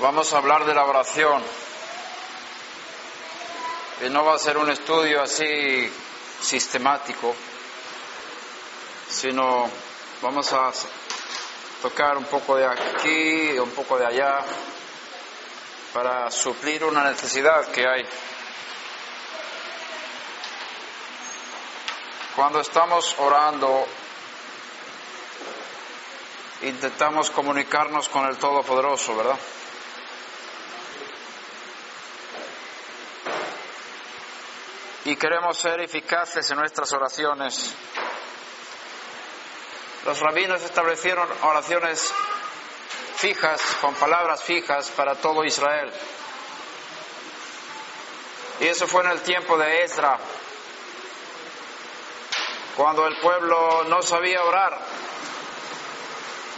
Vamos a hablar de la oración. Y no va a ser un estudio así sistemático, sino vamos a tocar un poco de aquí un poco de allá para suplir una necesidad que hay. Cuando estamos orando, intentamos comunicarnos con el Todopoderoso, ¿verdad? Y queremos ser eficaces en nuestras oraciones. Los rabinos establecieron oraciones fijas, con palabras fijas para todo Israel. Y eso fue en el tiempo de Ezra, cuando el pueblo no sabía orar,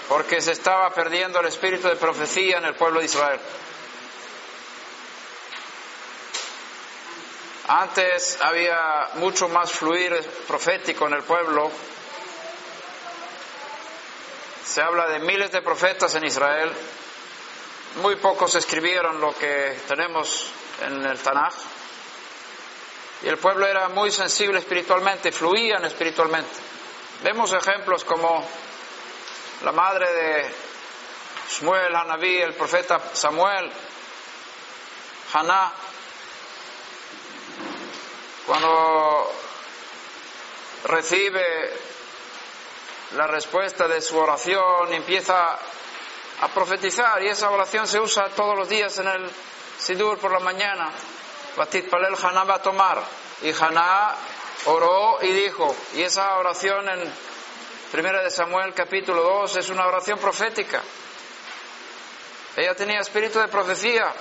porque se estaba perdiendo el espíritu de profecía en el pueblo de Israel. Antes había mucho más fluir profético en el pueblo. Se habla de miles de profetas en Israel. Muy pocos escribieron lo que tenemos en el Tanaj. Y el pueblo era muy sensible espiritualmente, fluían espiritualmente. Vemos ejemplos como la madre de Shmuel, Hanabí, el profeta Samuel, Haná, cuando recibe la respuesta de su oración, empieza a profetizar y esa oración se usa todos los días en el Sidur por la mañana. Batit Palel Haná va a tomar y Haná oró y dijo, y esa oración en Primera de Samuel capítulo 2 es una oración profética. Ella tenía espíritu de profecía,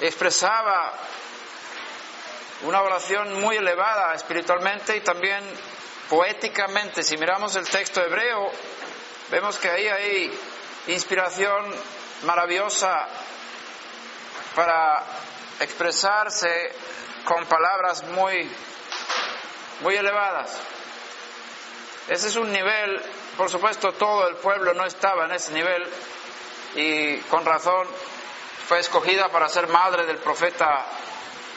expresaba una oración muy elevada espiritualmente y también poéticamente. Si miramos el texto hebreo, vemos que ahí hay inspiración maravillosa para expresarse con palabras muy, muy elevadas. Ese es un nivel, por supuesto todo el pueblo no estaba en ese nivel y con razón fue escogida para ser madre del profeta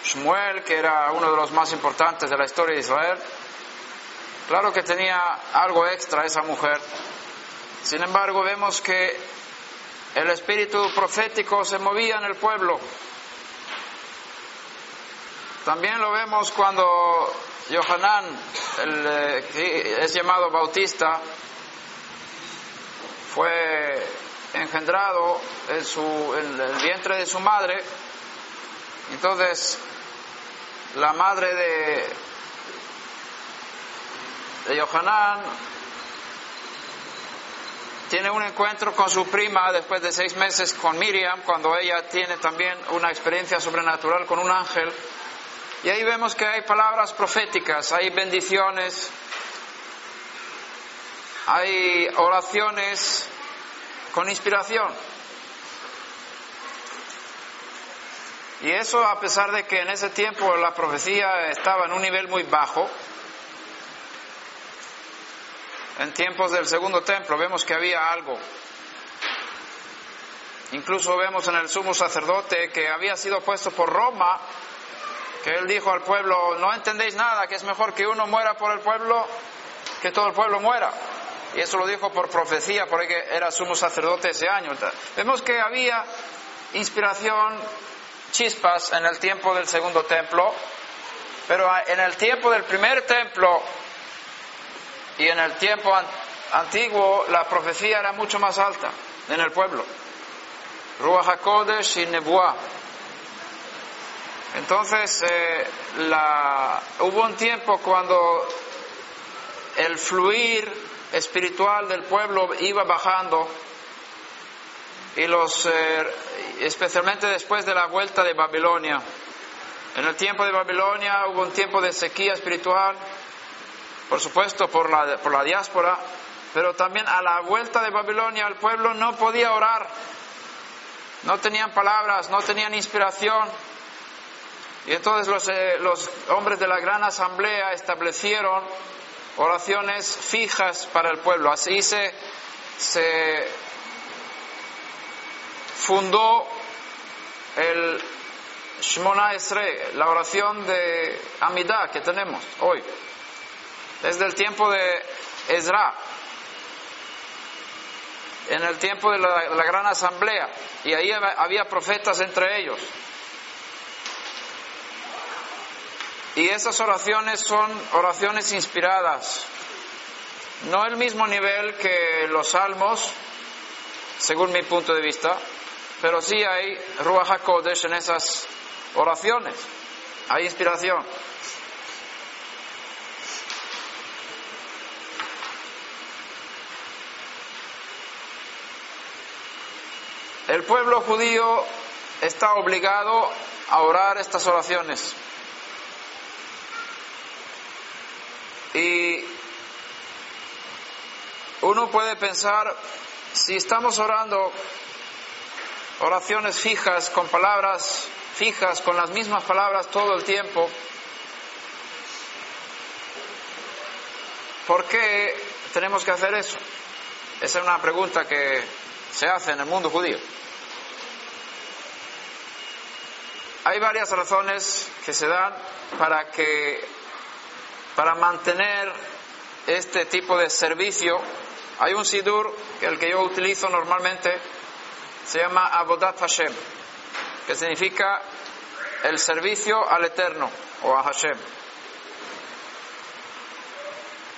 Shmuel, que era uno de los más importantes de la historia de Israel, claro que tenía algo extra esa mujer. Sin embargo, vemos que el espíritu profético se movía en el pueblo. También lo vemos cuando Yohanan, el, eh, es llamado Bautista, fue engendrado en, su, en el vientre de su madre. Entonces, la madre de, de Yohanan tiene un encuentro con su prima después de seis meses con Miriam, cuando ella tiene también una experiencia sobrenatural con un ángel. Y ahí vemos que hay palabras proféticas, hay bendiciones, hay oraciones con inspiración. Y eso a pesar de que en ese tiempo la profecía estaba en un nivel muy bajo, en tiempos del segundo templo vemos que había algo. Incluso vemos en el sumo sacerdote que había sido puesto por Roma, que él dijo al pueblo, no entendéis nada, que es mejor que uno muera por el pueblo que todo el pueblo muera. Y eso lo dijo por profecía, porque era sumo sacerdote ese año. Vemos que había inspiración chispas en el tiempo del segundo templo, pero en el tiempo del primer templo y en el tiempo antiguo la profecía era mucho más alta en el pueblo. Ruach y Nebuah. Entonces, eh, la, hubo un tiempo cuando el fluir espiritual del pueblo iba bajando y los, eh, especialmente después de la vuelta de Babilonia. En el tiempo de Babilonia hubo un tiempo de sequía espiritual, por supuesto por la, por la diáspora, pero también a la vuelta de Babilonia el pueblo no podía orar, no tenían palabras, no tenían inspiración. Y entonces los, eh, los hombres de la gran asamblea establecieron oraciones fijas para el pueblo. Así se, se fundó el Shmona Esre, la oración de Amidah que tenemos hoy, desde el tiempo de Ezra, en el tiempo de la, la gran asamblea, y ahí había profetas entre ellos. Y esas oraciones son oraciones inspiradas, no el mismo nivel que los salmos, según mi punto de vista, pero sí hay Ruach HaKodesh en esas oraciones, hay inspiración. El pueblo judío está obligado a orar estas oraciones. Y uno puede pensar, si estamos orando oraciones fijas, con palabras fijas, con las mismas palabras todo el tiempo, ¿por qué tenemos que hacer eso? Esa es una pregunta que se hace en el mundo judío. Hay varias razones que se dan para que para mantener este tipo de servicio hay un sidur el que yo utilizo normalmente se llama Abodat Hashem, que significa el servicio al Eterno o a Hashem.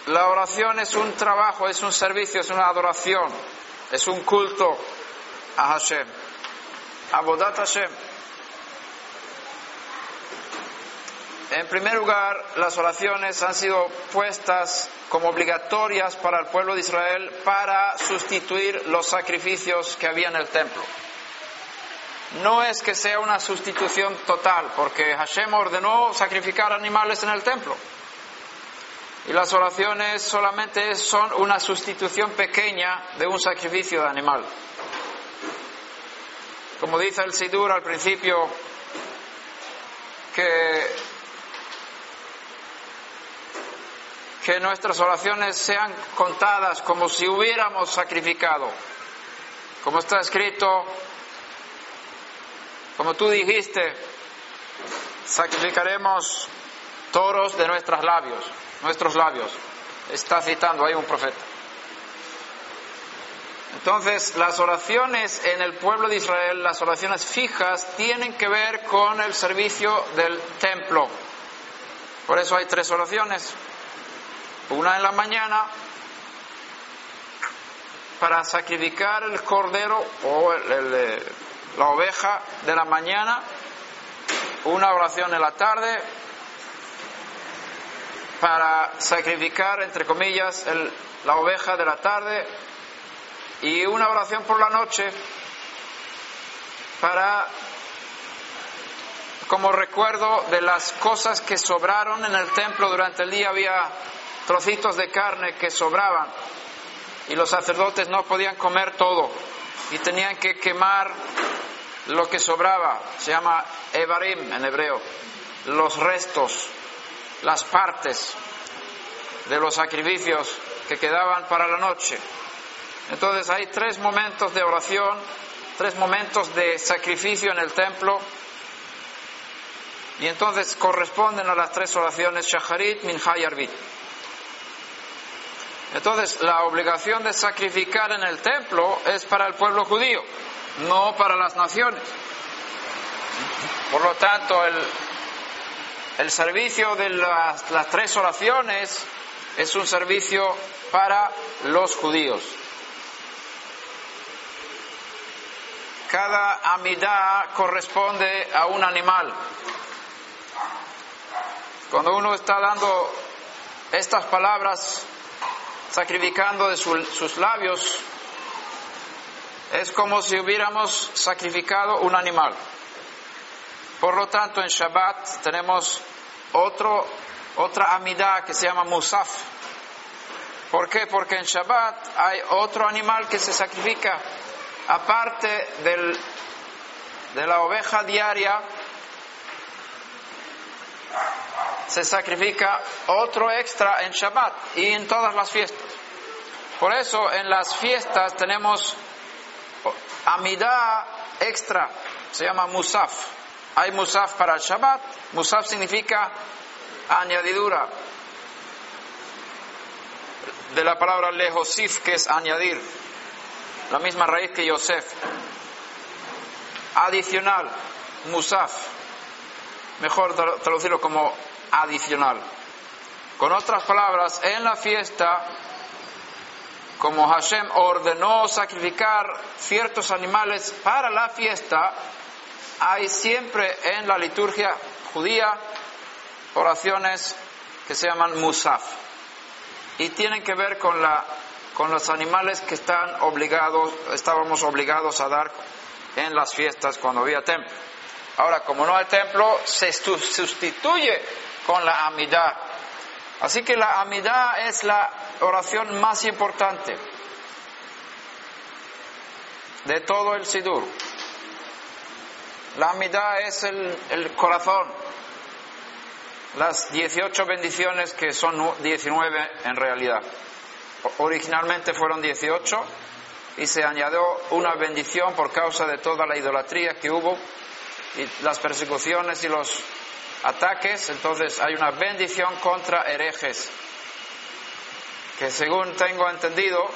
La oración es un trabajo, es un servicio, es una adoración, es un culto a Hashem. Abodat Hashem. En primer lugar, las oraciones han sido puestas como obligatorias para el pueblo de Israel para sustituir los sacrificios que había en el templo. No es que sea una sustitución total, porque Hashem ordenó sacrificar animales en el templo. Y las oraciones solamente son una sustitución pequeña de un sacrificio de animal. Como dice el Sidur al principio, que que nuestras oraciones sean contadas como si hubiéramos sacrificado. Como está escrito, como tú dijiste, sacrificaremos toros de nuestros labios, nuestros labios. Está citando ahí un profeta. Entonces, las oraciones en el pueblo de Israel, las oraciones fijas, tienen que ver con el servicio del templo. Por eso hay tres oraciones. Una en la mañana para sacrificar el cordero o eh, la oveja de la mañana, una oración en la tarde para sacrificar, entre comillas, la oveja de la tarde y una oración por la noche para como recuerdo de las cosas que sobraron en el templo durante el día había trocitos de carne que sobraban y los sacerdotes no podían comer todo y tenían que quemar lo que sobraba, se llama Evarim en hebreo, los restos, las partes de los sacrificios que quedaban para la noche. Entonces hay tres momentos de oración, tres momentos de sacrificio en el templo y entonces corresponden a las tres oraciones Shacharit, Minha y Arbit. Entonces, la obligación de sacrificar en el templo es para el pueblo judío, no para las naciones. Por lo tanto, el, el servicio de las, las, tres oraciones es un servicio para los judíos. Cada amidad corresponde a un animal. Cuando uno está dando estas palabras sacrificando de sus labios, es como si hubiéramos sacrificado un animal. Por lo tanto, en Shabbat tenemos otro, otra amidad que se llama Musaf. ¿Por qué? Porque en Shabbat hay otro animal que se sacrifica aparte del, de la oveja diaria se sacrifica otro extra en Shabbat y en todas las fiestas. Por eso en las fiestas tenemos amidad extra, se llama musaf. Hay musaf para el Shabbat, musaf significa añadidura. De la palabra lejosif, que es añadir, la misma raíz que Yosef. Adicional, musaf. Mejor traducirlo como adicional. Con otras palabras, en la fiesta, como Hashem ordenó sacrificar ciertos animales para la fiesta, hay siempre en la liturgia judía oraciones que se llaman musaf y tienen que ver con la con los animales que están obligados estábamos obligados a dar en las fiestas cuando había templo. Ahora, como no hay templo, se sustituye con la amidad. Así que la amidad es la oración más importante de todo el Sidur. La amidad es el, el corazón, las 18 bendiciones que son 19 en realidad. Originalmente fueron 18 y se añadió una bendición por causa de toda la idolatría que hubo y las persecuciones y los ataques, entonces hay una bendición contra herejes, que según tengo entendido,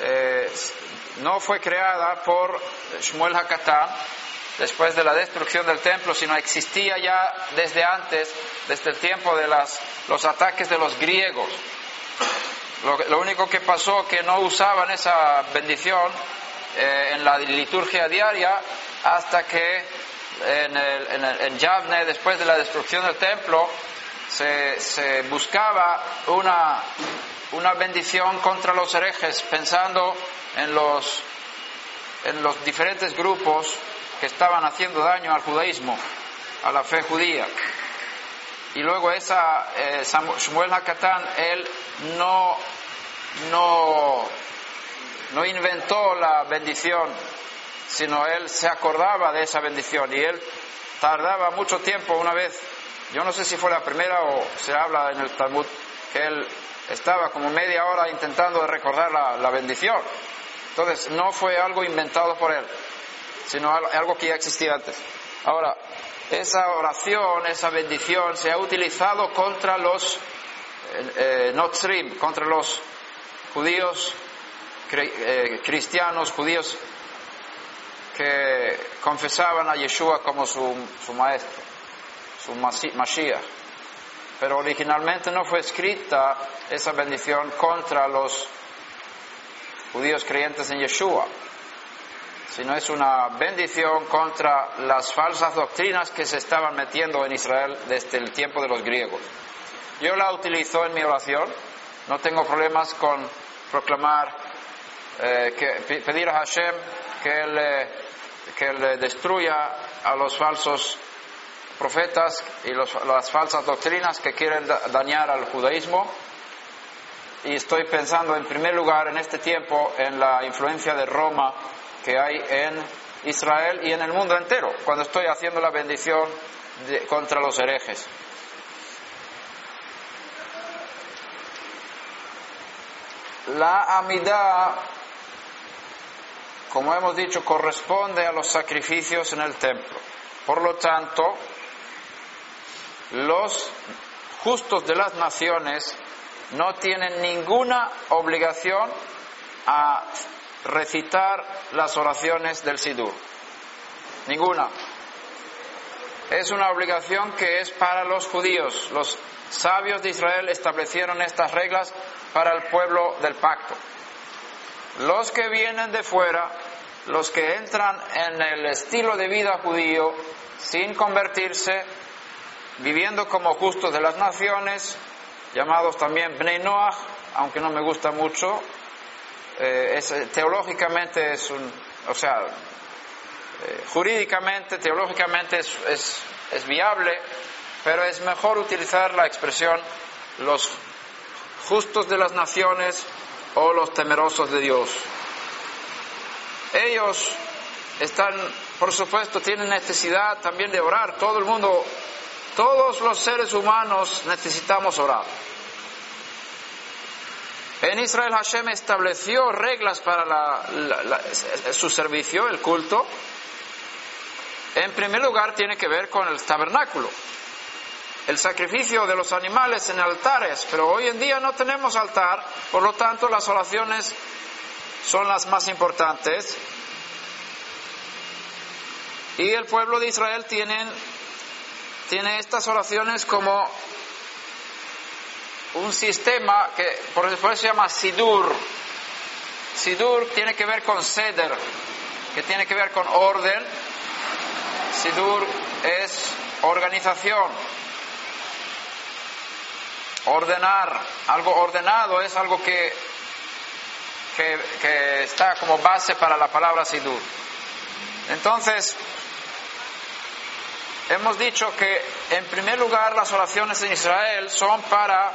eh, no fue creada por Shmuel Hakatán después de la destrucción del templo, sino existía ya desde antes, desde el tiempo de las, los ataques de los griegos. Lo, único que pasó que no usaban esa bendición eh, en la liturgia diaria hasta que en, el, Yavne, después de la destrucción del templo, se, buscaba una, una, bendición contra los herejes, pensando en los, en los diferentes grupos que estaban haciendo daño al judaísmo, a la fe judía. Y luego esa, eh, Shmuel Hakatán, él no, no, no inventó la bendición sino él se acordaba de esa bendición y él tardaba mucho tiempo una vez, yo no sé si fue la primera o se habla en el Talmud, que él estaba como media hora intentando recordar la, bendición. Entonces no fue algo inventado por él, sino algo que ya existía antes. Ahora, esa oración, esa bendición se ha utilizado contra los eh, eh contra los judíos eh, cristianos, judíos que confesaban a Yeshua como su, maestro, su Mashiach. Pero originalmente no fue escrita esa bendición contra los judíos creyentes en Yeshua, sino es una bendición contra las falsas doctrinas que se estaban metiendo en Israel desde el tiempo de los griegos. Yo la utilizo en mi oración, no tengo problemas con proclamar, eh, que, pedir a Hashem que Él eh, que Él destruya a los falsos profetas y las falsas doctrinas que quieren dañar al judaísmo. Y estoy pensando en primer lugar en este tiempo en la influencia de Roma que hay en Israel y en el mundo entero, cuando estoy haciendo la bendición contra los herejes. La amidad como hemos dicho, corresponde a los sacrificios en el templo. Por lo tanto, los justos de las naciones no tienen ninguna obligación a recitar las oraciones del Sidur. Ninguna. Es una obligación que es para los judíos. Los sabios de Israel establecieron estas reglas para el pueblo del pacto. Los que vienen de fuera los que entran en el estilo de vida judío sin convertirse, viviendo como justos de las naciones, llamados también Bnei Noach, aunque no me gusta mucho, eh, teológicamente es o sea, eh, jurídicamente, teológicamente es, es, es viable, pero es mejor utilizar la expresión los justos de las naciones o los temerosos de Dios. Ellos están, por supuesto, tienen necesidad también de orar. Todo el mundo, todos los seres humanos necesitamos orar. En Israel Hashem estableció reglas para su servicio, el culto. En primer lugar tiene que ver con el tabernáculo, el sacrificio de los animales en altares, pero hoy en día no tenemos altar, por lo tanto las oraciones son las más importantes. Y el pueblo de Israel tiene, tiene estas oraciones como un sistema que por eso se llama Sidur. Sidur tiene que ver con Seder, que tiene que ver con orden. Sidur es organización. Ordenar, algo ordenado es algo que, que, está como base para la palabra Sidur. Entonces, hemos dicho que en primer lugar las oraciones en Israel son para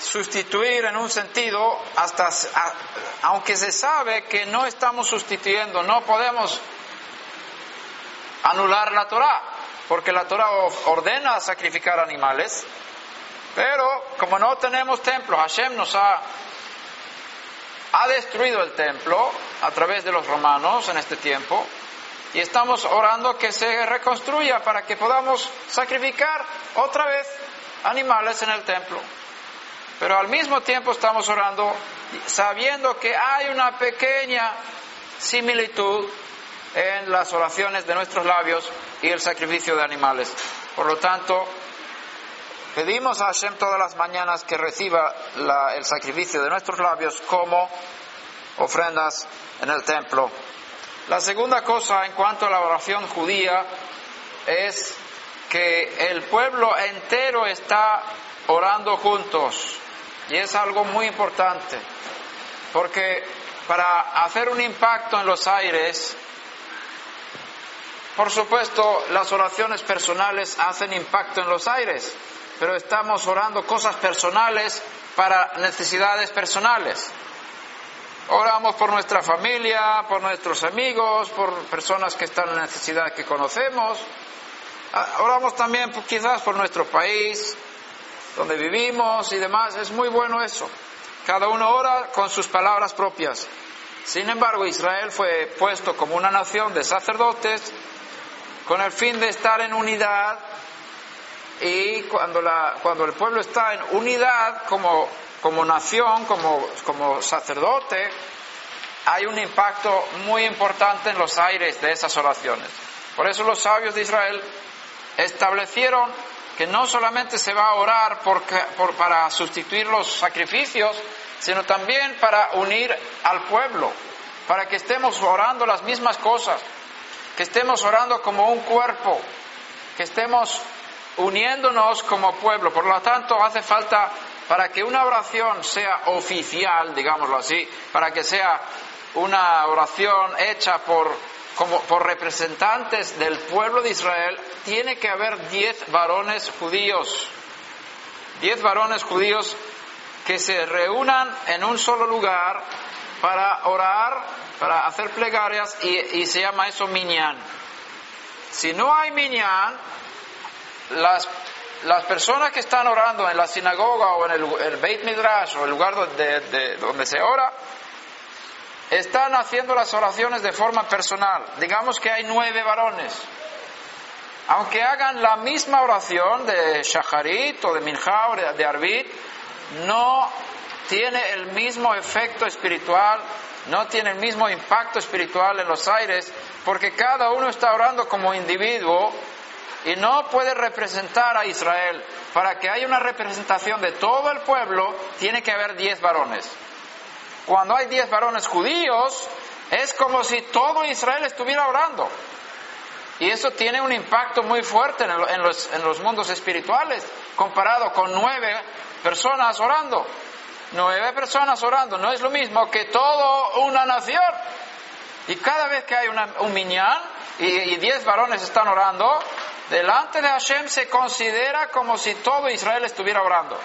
sustituir en un sentido hasta aunque se sabe que no estamos sustituyendo, no podemos anular la Torah, porque la Torah ordena sacrificar animales, pero como no tenemos templo, Hashem nos ha ha destruido el templo a través de los romanos en este tiempo y estamos orando que se reconstruya para que podamos sacrificar otra vez animales en el templo. Pero al mismo tiempo estamos orando sabiendo que hay una pequeña similitud en las oraciones de nuestros labios y el sacrificio de animales. Por lo tanto, pedimos a Hashem todas las mañanas que reciba el sacrificio de nuestros labios como ofrendas en el templo. La segunda cosa en cuanto a la oración judía es que el pueblo entero está orando juntos. Y es algo muy importante, porque para hacer un impacto en los aires, por supuesto, las oraciones personales hacen impacto en los aires, pero estamos orando cosas personales para necesidades personales. Oramos por nuestra familia, por nuestros amigos, por personas que están en necesidad que conocemos. Ah, oramos también quizás por nuestro país, donde vivimos y demás. Es muy bueno eso. Cada uno ora con sus palabras propias. Sin embargo, Israel fue puesto como una nación de sacerdotes con el fin de estar en unidad y cuando, la, cuando el pueblo está en unidad como, como nación, como, como sacerdote, hay un impacto muy importante en los aires de esas oraciones. Por eso los sabios de Israel establecieron que no solamente se va a orar para sustituir los sacrificios, sino también para unir al pueblo, para que estemos orando las mismas cosas, que estemos orando como un cuerpo, que estemos uniéndonos como pueblo. Por lo tanto, hace falta para que una oración sea oficial, digámoslo así, para que sea una oración hecha por como por representantes del pueblo de Israel, tiene que haber diez varones judíos. Diez varones judíos que se reúnan en un solo lugar para orar, para hacer plegarias y, se llama eso minyan. Si no hay minyan, las, las, personas que están orando en la sinagoga o en el, Beit Midrash o el lugar donde, donde se ora, están haciendo las oraciones de forma personal. Digamos que hay nueve varones. Aunque hagan la misma oración de Shacharit o de Minja o de Arbit, no tiene el mismo efecto espiritual, no tiene el mismo impacto espiritual en los aires, porque cada uno está orando como individuo y no puede representar a Israel. Para que haya una representación de todo el pueblo, tiene que haber diez varones. Cuando hay diez varones judíos, es como si todo Israel estuviera orando. Y eso tiene un impacto muy fuerte en, los, en los mundos espirituales, comparado con nueve personas orando. nueve personas orando no es lo mismo que toda una nación. Y cada vez que hay un minyan y, y diez varones están orando, delante de Hashem se considera como si todo Israel estuviera orando.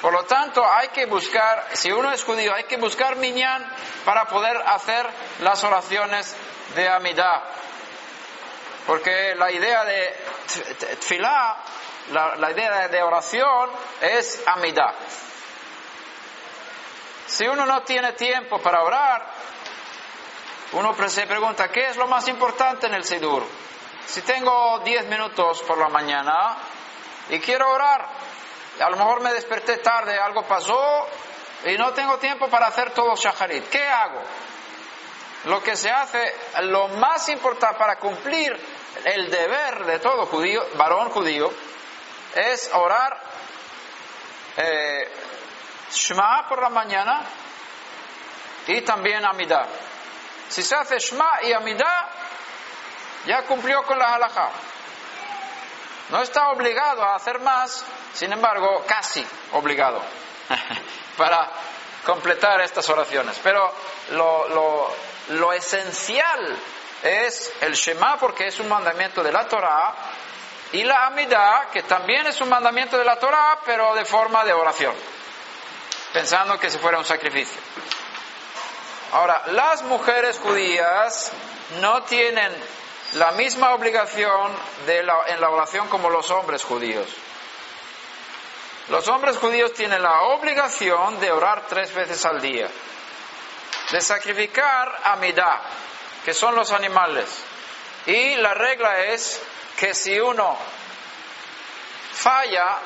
Por lo tanto, hay que buscar, si uno es judío, hay que buscar minyan para poder hacer las oraciones de Amidah. Porque la idea de tefilá, la, idea de oración es Amidah. Si uno no tiene tiempo para orar, uno se pregunta, ¿qué es lo más importante en el Sidur? Si tengo 10 minutos por la mañana y quiero orar, a lo mejor me desperté tarde, algo pasó y no tengo tiempo para hacer todo shaharit, ¿qué hago? Lo que se hace, lo más importante para cumplir el deber de todo judío, varón judío, es orar eh, Shema por la mañana y también Amidah. Si se hace Shema y Amidah, ya cumplió con la halajá. No está obligado a hacer más, sin embargo, casi obligado para completar estas oraciones. Pero lo, lo, lo esencial es el Shema porque es un mandamiento de la Torah y la Amidah que también es un mandamiento de la Torah pero de forma de oración, pensando que si fuera un sacrificio. Ahora, las mujeres judías no tienen la misma obligación de en la oración como los hombres judíos. Los hombres judíos tienen la obligación de orar tres veces al día, de sacrificar Amidah, que son los animales. Y la regla es que si uno falla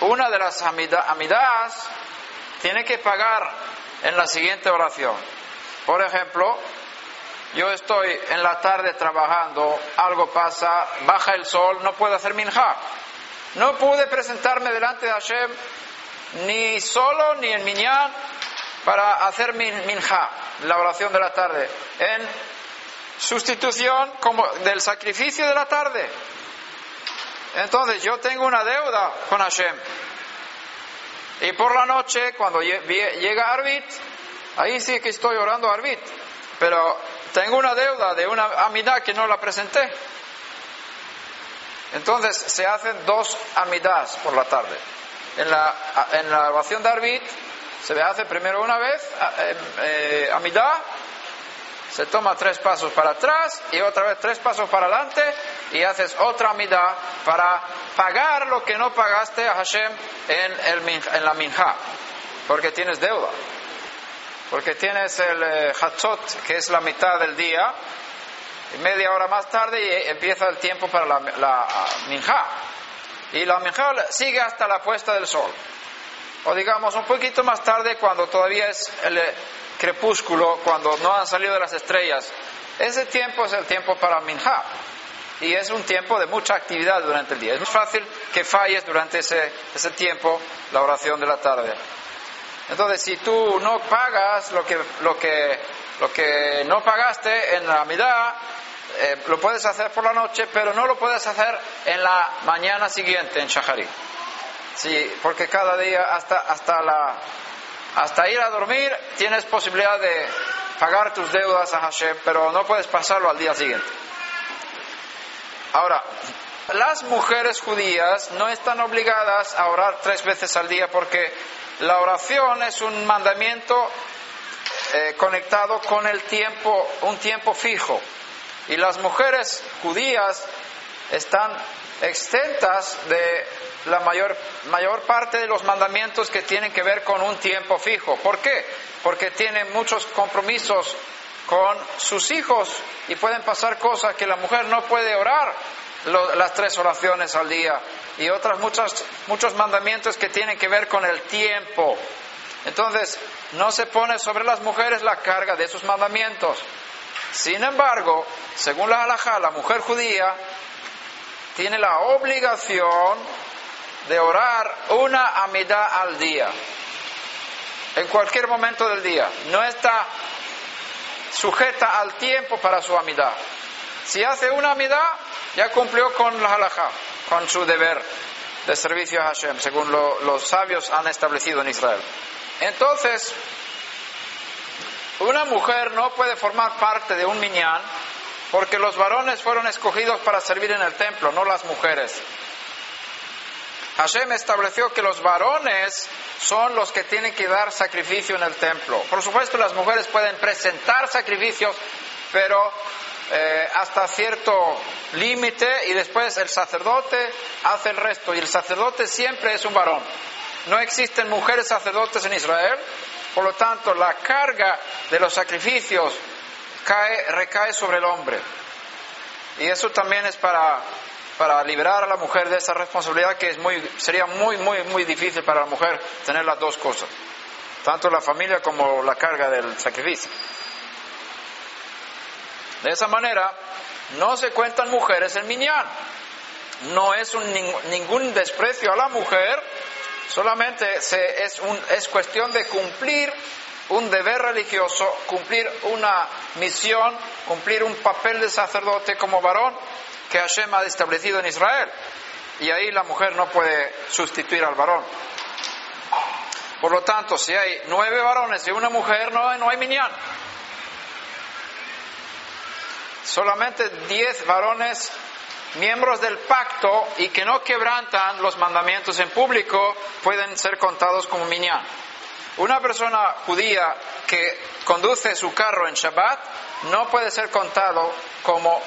una de las amidas, tiene que pagar en la siguiente oración. Por ejemplo, yo estoy en la tarde trabajando, algo pasa, baja el sol, no puedo hacer minja. No pude presentarme delante de Hashem ni solo ni en minyan para hacer minja, la oración de la tarde. En sustitución como del sacrificio de la tarde. Entonces yo tengo una deuda con Hashem. Y por la noche, cuando llega Arbit, ahí sí que estoy orando a Arbit. Pero tengo una deuda de una amidad que no la presenté. Entonces se hacen dos amidas por la tarde. En la, en la oración de Arbit se hace primero una vez eh, amidad se toma tres pasos para atrás y otra vez tres pasos para adelante y haces otra midá para pagar lo que no pagaste a Hashem en, el, en la minja, porque tienes deuda, porque tienes el eh, hatzot, que es la mitad del día, y media hora más tarde y empieza el tiempo para la, la minja. Y la minja sigue hasta la puesta del sol. O digamos un poquito más tarde cuando todavía es el, crepúsculo, cuando no han salido de las estrellas, ese tiempo es el tiempo para Minha. Y es un tiempo de mucha actividad durante el día. Es muy fácil que falles durante ese, ese tiempo la oración de la tarde. Entonces, si tú no pagas lo que, lo que, lo que no pagaste en la mitad, eh, lo puedes hacer por la noche, pero no lo puedes hacer en la mañana siguiente en Shahari. Sí, porque cada día hasta, hasta la, hasta ir a dormir tienes posibilidad de pagar tus deudas a Hashem, pero no puedes pasarlo al día siguiente. Ahora, las mujeres judías no están obligadas a orar tres veces al día porque la oración es un mandamiento eh, conectado con el tiempo, un tiempo fijo. Y las mujeres judías están exentas de la mayor, mayor parte de los mandamientos que tienen que ver con un tiempo fijo. ¿Por qué? Porque tienen muchos compromisos con sus hijos y pueden pasar cosas que la mujer no puede orar las tres oraciones al día y otras muchas, muchos mandamientos que tienen que ver con el tiempo. Entonces, no se pone sobre las mujeres la carga de esos mandamientos. Sin embargo, según la halajá, la mujer judía tiene la obligación de orar una amidad al día, en cualquier momento del día. No está sujeta al tiempo para su amidad. Si hace una amidad, ya cumplió con la halajá, con su deber de servicio a Hashem, según los sabios han establecido en Israel. Entonces, una mujer no puede formar parte de un minyan porque los varones fueron escogidos para servir en el templo, no las mujeres. Hashem estableció que los varones son los que tienen que dar sacrificio en el templo. Por supuesto, las mujeres pueden presentar sacrificios, pero eh, hasta cierto límite y después el sacerdote hace el resto y el sacerdote siempre es un varón. No existen mujeres sacerdotes en Israel, por lo tanto la carga de los sacrificios cae, recae sobre el hombre. Y eso también es para, para liberar a la mujer de esa responsabilidad que es muy, sería muy, muy, muy difícil para la mujer tener las dos cosas, tanto la familia como la carga del sacrificio. De esa manera, no se cuentan mujeres en Minyan. No es un, ningún desprecio a la mujer, solamente es, cuestión de cumplir un deber religioso, cumplir una misión, cumplir un papel de sacerdote como varón que Hashem ha establecido en Israel. Y ahí la mujer no puede sustituir al varón. Por lo tanto, si hay nueve varones y una mujer, no, hay minyan. Solamente diez varones miembros del pacto y que no quebrantan los mandamientos en público pueden ser contados como minyan. Una persona judía que conduce su carro en Shabbat no puede ser contado como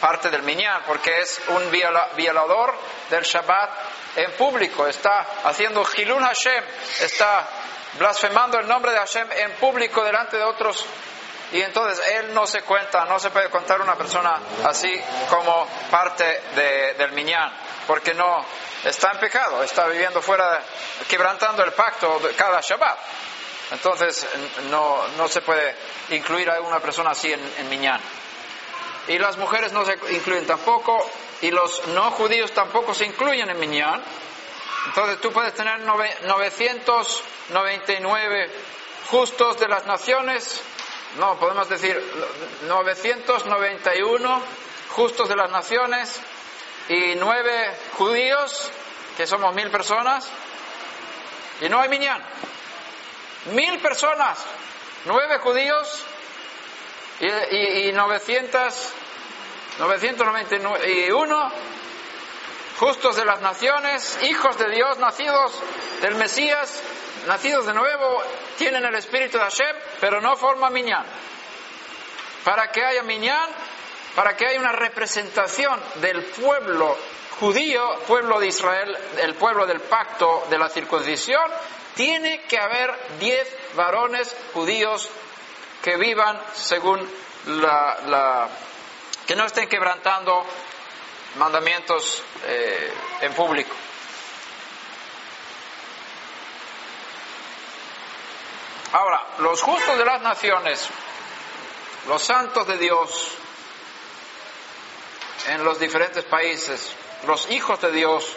parte del minyan porque es un violador del Shabbat en público, está haciendo Hilun Hashem, está blasfemando el nombre de Hashem en público delante de otros y entonces él no se cuenta, no se puede contar una persona así como parte del minyan, porque no está en pecado, está viviendo fuera, quebrantando el pacto de cada Shabbat. Entonces no, no se puede incluir a una persona así en, en minyan. Y las mujeres no se incluyen tampoco, y los no judíos tampoco se incluyen en minyan. Entonces tú puedes tener 999 justos de las naciones no, podemos decir 991 justos de las naciones y nueve judíos, que somos mil personas, y no hay minyan. Mil personas, nueve judíos y, y, 900, 991 justos de las naciones, hijos de Dios, nacidos del Mesías, nacidos de nuevo, tienen el espíritu de Hashem, pero no forman minyan. Para que haya minyan, para que haya una representación del pueblo judío, pueblo de Israel, el pueblo del pacto de la circuncisión, tiene que haber diez varones judíos que vivan según la, que no estén quebrantando mandamientos eh, en público. Ahora, los justos de las naciones, los santos de Dios en los diferentes países, los hijos de Dios,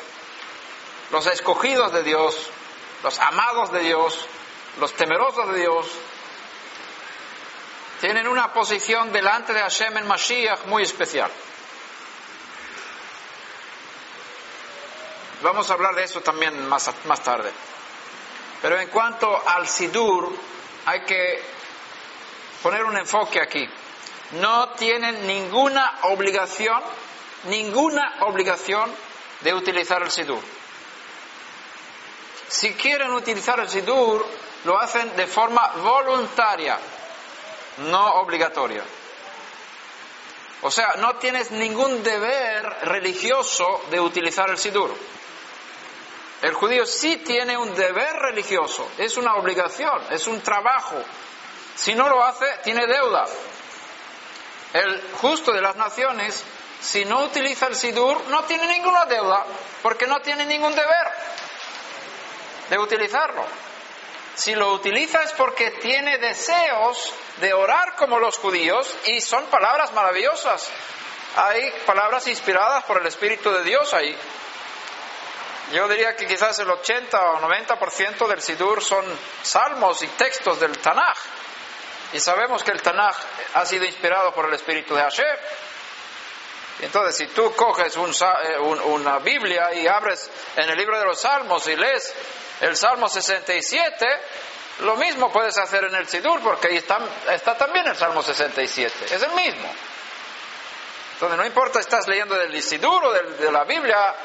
los escogidos de Dios, los amados de Dios, los temerosos de Dios, tienen una posición delante de Hashem en Mashiach muy especial. Vamos a hablar de eso también más, más tarde. Pero en cuanto al Sidur, hay que poner un enfoque aquí. No tienen ninguna obligación, ninguna obligación de utilizar el Sidur. Si quieren utilizar el Sidur, lo hacen de forma voluntaria, no obligatoria. O sea, no tienes ningún deber religioso de utilizar el Sidur. El judío sí tiene un deber religioso, es una obligación, es un trabajo. Si no lo hace, tiene deuda. El justo de las naciones, si no utiliza el sidur, no tiene ninguna deuda, porque no tiene ningún deber de utilizarlo. Si lo utiliza es porque tiene deseos de orar como los judíos y son palabras maravillosas. Hay palabras inspiradas por el Espíritu de Dios ahí. Yo diría que quizás el 80 o 90% del Sidur son salmos y textos del Tanaj. Y sabemos que el Tanaj ha sido inspirado por el Espíritu de Hashem. Entonces, si tú coges eh, una Biblia y abres en el libro de los Salmos y lees el Salmo 67, Lo mismo puedes hacer en el Sidur, porque ahí está, está también el Salmo 67, es el mismo. Entonces no importa estás leyendo del Sidur o de la Biblia,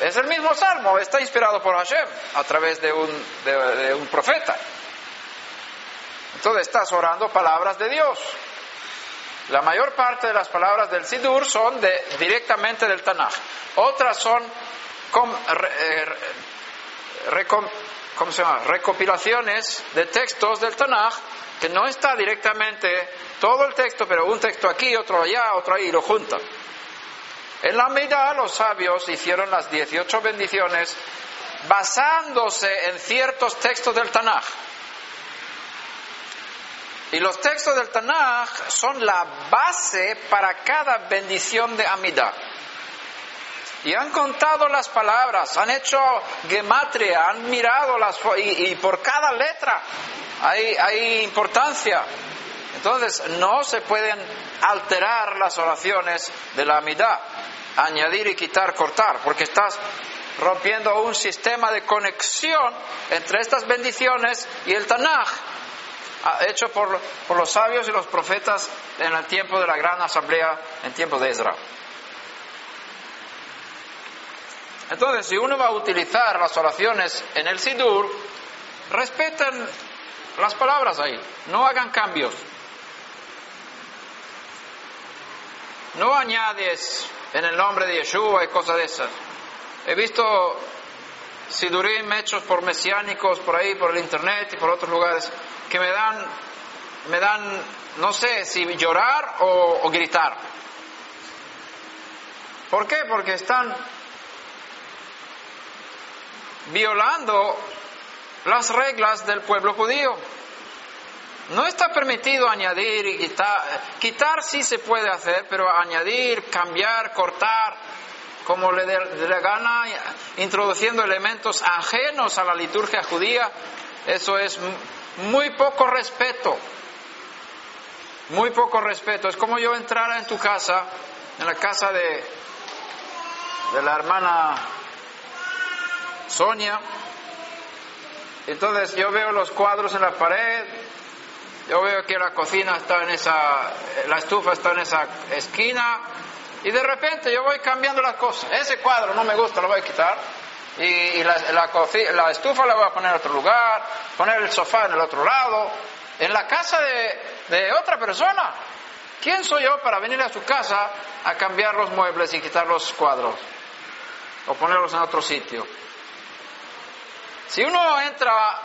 es el mismo salmo, está inspirado por Hashem a través de un, de, un profeta. Entonces estás orando palabras de Dios. La mayor parte de las palabras del Sidur son de, directamente del Tanaj. Otras son eh, recopilaciones de textos del Tanaj que no está directamente todo el texto, pero un texto aquí, otro allá, otro ahí, y lo juntan. En la medida los sabios hicieron las 18 bendiciones basándose en ciertos textos del Tanaj. Y los textos del Tanaj son la base para cada bendición de Amida. Y han contado las palabras, han hecho gematria, han mirado las y, y por cada letra hay, hay importancia. Entonces no se pueden alterar las oraciones de la Amida, añadir y quitar, cortar, porque estás rompiendo un sistema de conexión entre estas bendiciones y el Tanaj, hecho por, por los sabios y los profetas en el tiempo de la gran asamblea, en tiempo de Ezra. Entonces, si uno va a utilizar las oraciones en el Sidur, respeten las palabras ahí, no hagan cambios. No añades en el nombre de Yeshua y cosas de esas. He visto sidurim hechos por mesiánicos por ahí, por el internet y por otros lugares, que me dan, me dan, no sé si llorar o, o gritar. ¿Por qué? Porque están violando las reglas del pueblo judío. No está permitido añadir y quitar. Quitar sí se puede hacer, pero añadir, cambiar, cortar, como le dé gana, introduciendo elementos ajenos a la liturgia judía, eso es muy poco respeto. Muy poco respeto. Es como yo entrara en tu casa, en la casa de, de la hermana Sonia. Entonces yo veo los cuadros en la pared, yo veo que la cocina está en esa, la estufa está en esa esquina y de repente yo voy cambiando las cosas. Ese cuadro no me gusta, lo voy a quitar. Y, la, la, estufa la voy a poner en otro lugar, poner el sofá en el otro lado, en la casa de, de otra persona. ¿Quién soy yo para venir a su casa a cambiar los muebles y quitar los cuadros? O ponerlos en otro sitio. Si uno entra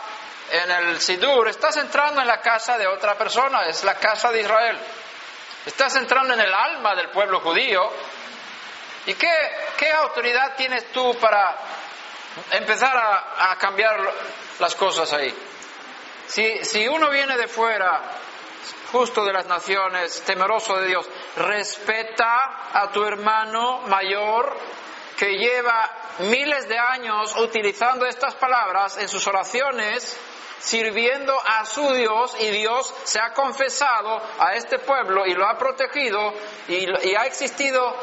en el Sidur, estás entrando en la casa de otra persona, es la casa de Israel. Estás entrando en el alma del pueblo judío. ¿Y qué, qué autoridad tienes tú para empezar a, a cambiar las cosas ahí? Si, si uno viene de fuera, justo de las naciones, temeroso de Dios, respeta a tu hermano mayor que lleva miles de años utilizando estas palabras en sus oraciones sirviendo a su Dios y Dios se ha confesado a este pueblo y lo ha protegido y, ha existido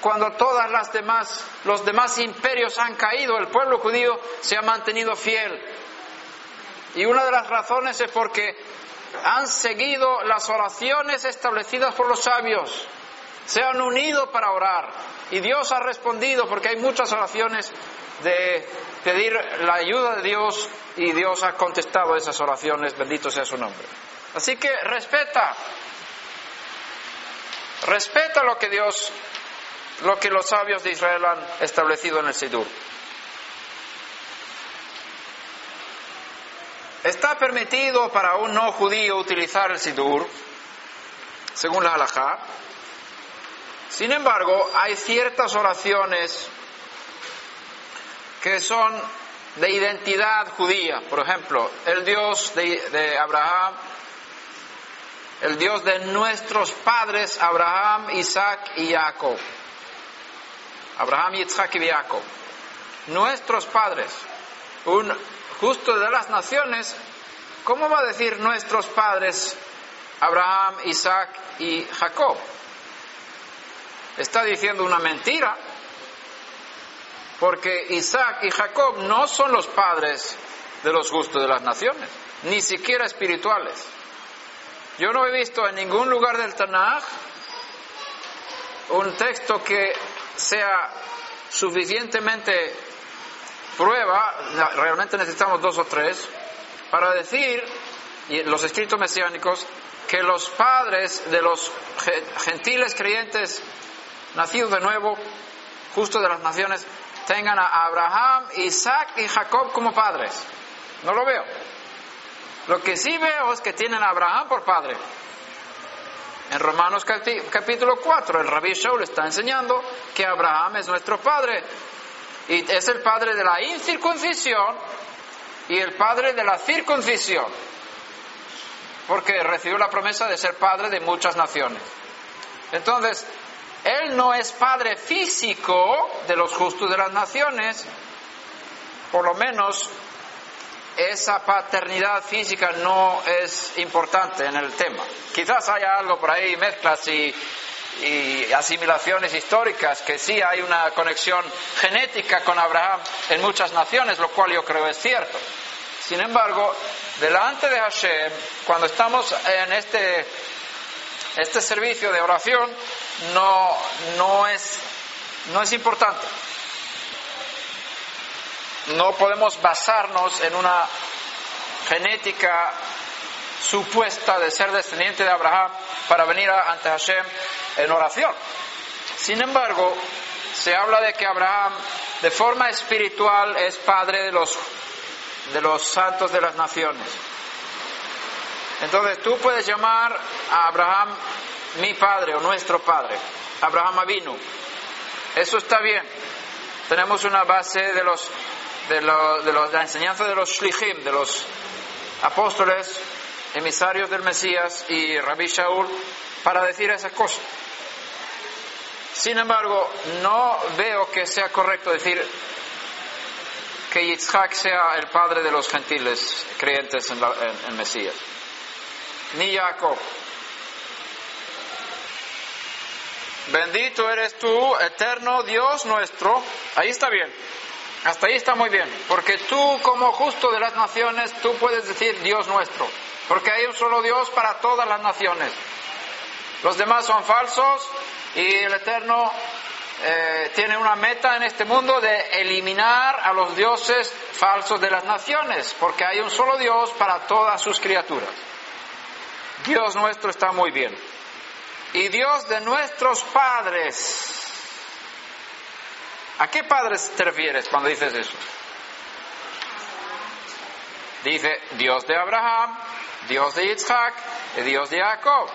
cuando todas las demás, los demás imperios han caído, el pueblo judío se ha mantenido fiel. Y una de las razones es porque han seguido las oraciones establecidas por los sabios, se han unido para orar y Dios ha respondido porque hay muchas oraciones de pedir la ayuda de Dios y Dios ha contestado esas oraciones, bendito sea su nombre. Así que respeta, respeta lo que Dios, lo que los sabios de Israel han establecido en el Sidur. Está permitido para un no judío utilizar el Sidur, según la halajá. Sin embargo, hay ciertas oraciones que son de identidad judía. Por ejemplo, el Dios de, Abraham, el Dios de nuestros padres, Abraham, Isaac y Jacob. Abraham, Isaac y Jacob. Nuestros padres, un justo de las naciones, ¿cómo va a decir nuestros padres, Abraham, Isaac y Jacob? Está diciendo una mentira porque Isaac y Jacob no son los padres de los justos de las naciones, ni siquiera espirituales. Yo no he visto en ningún lugar del Tanaj un texto que sea suficientemente prueba, realmente necesitamos dos o tres, para decir, y los escritos mesiánicos, que los padres de los gentiles creyentes nacidos de nuevo, justo de las naciones, tengan a Abraham, Isaac y Jacob como padres. No lo veo. Lo que sí veo es que tienen a Abraham por padre. En Romanos capítulo 4, el rabí Shaul está enseñando que Abraham es nuestro padre. Y es el padre de la incircuncisión y el padre de la circuncisión. Porque recibió la promesa de ser padre de muchas naciones. Entonces, él no es padre físico de los justos de las naciones, por lo menos esa paternidad física no es importante en el tema. Quizás haya algo por ahí, mezclas y, asimilaciones históricas, que sí hay una conexión genética con Abraham en muchas naciones, lo cual yo creo es cierto. Sin embargo, delante de Hashem, cuando estamos en este, este servicio de oración, no, no, es, no es importante no podemos basarnos en una genética supuesta de ser descendiente de Abraham para venir ante Hashem en oración. Sin embargo, se habla de que Abraham de forma espiritual es padre de los, de los santos de las naciones. Entonces tú puedes llamar a Abraham mi padre o nuestro padre, Abraham vino. Eso está bien. Tenemos una base de los de, la enseñanza de los shlichim, de los apóstoles, emisarios del Mesías y Rabbi Shaul, para decir esas cosas. Sin embargo, no veo que sea correcto decir que Yitzhak sea el padre de los gentiles creyentes en, en Mesías, ni Jacob. Bendito eres tú, eterno Dios nuestro. Ahí está bien. Hasta ahí está muy bien, porque tú como justo de las naciones, tú puedes decir Dios nuestro, porque hay un solo Dios para todas las naciones. Los demás son falsos y el Eterno eh, tiene una meta en este mundo de eliminar a los dioses falsos de las naciones, porque hay un solo Dios para todas sus criaturas. Dios nuestro está muy bien. Y Dios de nuestros padres ¿A qué padres te refieres cuando dices eso? Dice Dios de Abraham, Dios de Isaac Dios de Jacob.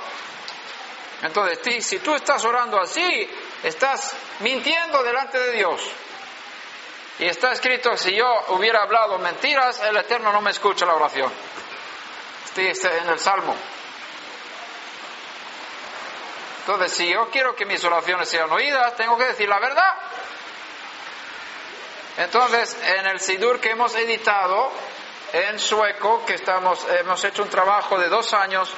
Entonces, si tú estás orando así, estás mintiendo delante de Dios. Y está escrito, si yo hubiera hablado mentiras, el Eterno no me escucha la oración. Estoy en el Salmo. Entonces, si yo quiero que mis oraciones sean oídas, tengo que decir la verdad. Entonces, en el Sidur que hemos editado en sueco, que estamos, hemos hecho un trabajo de dos años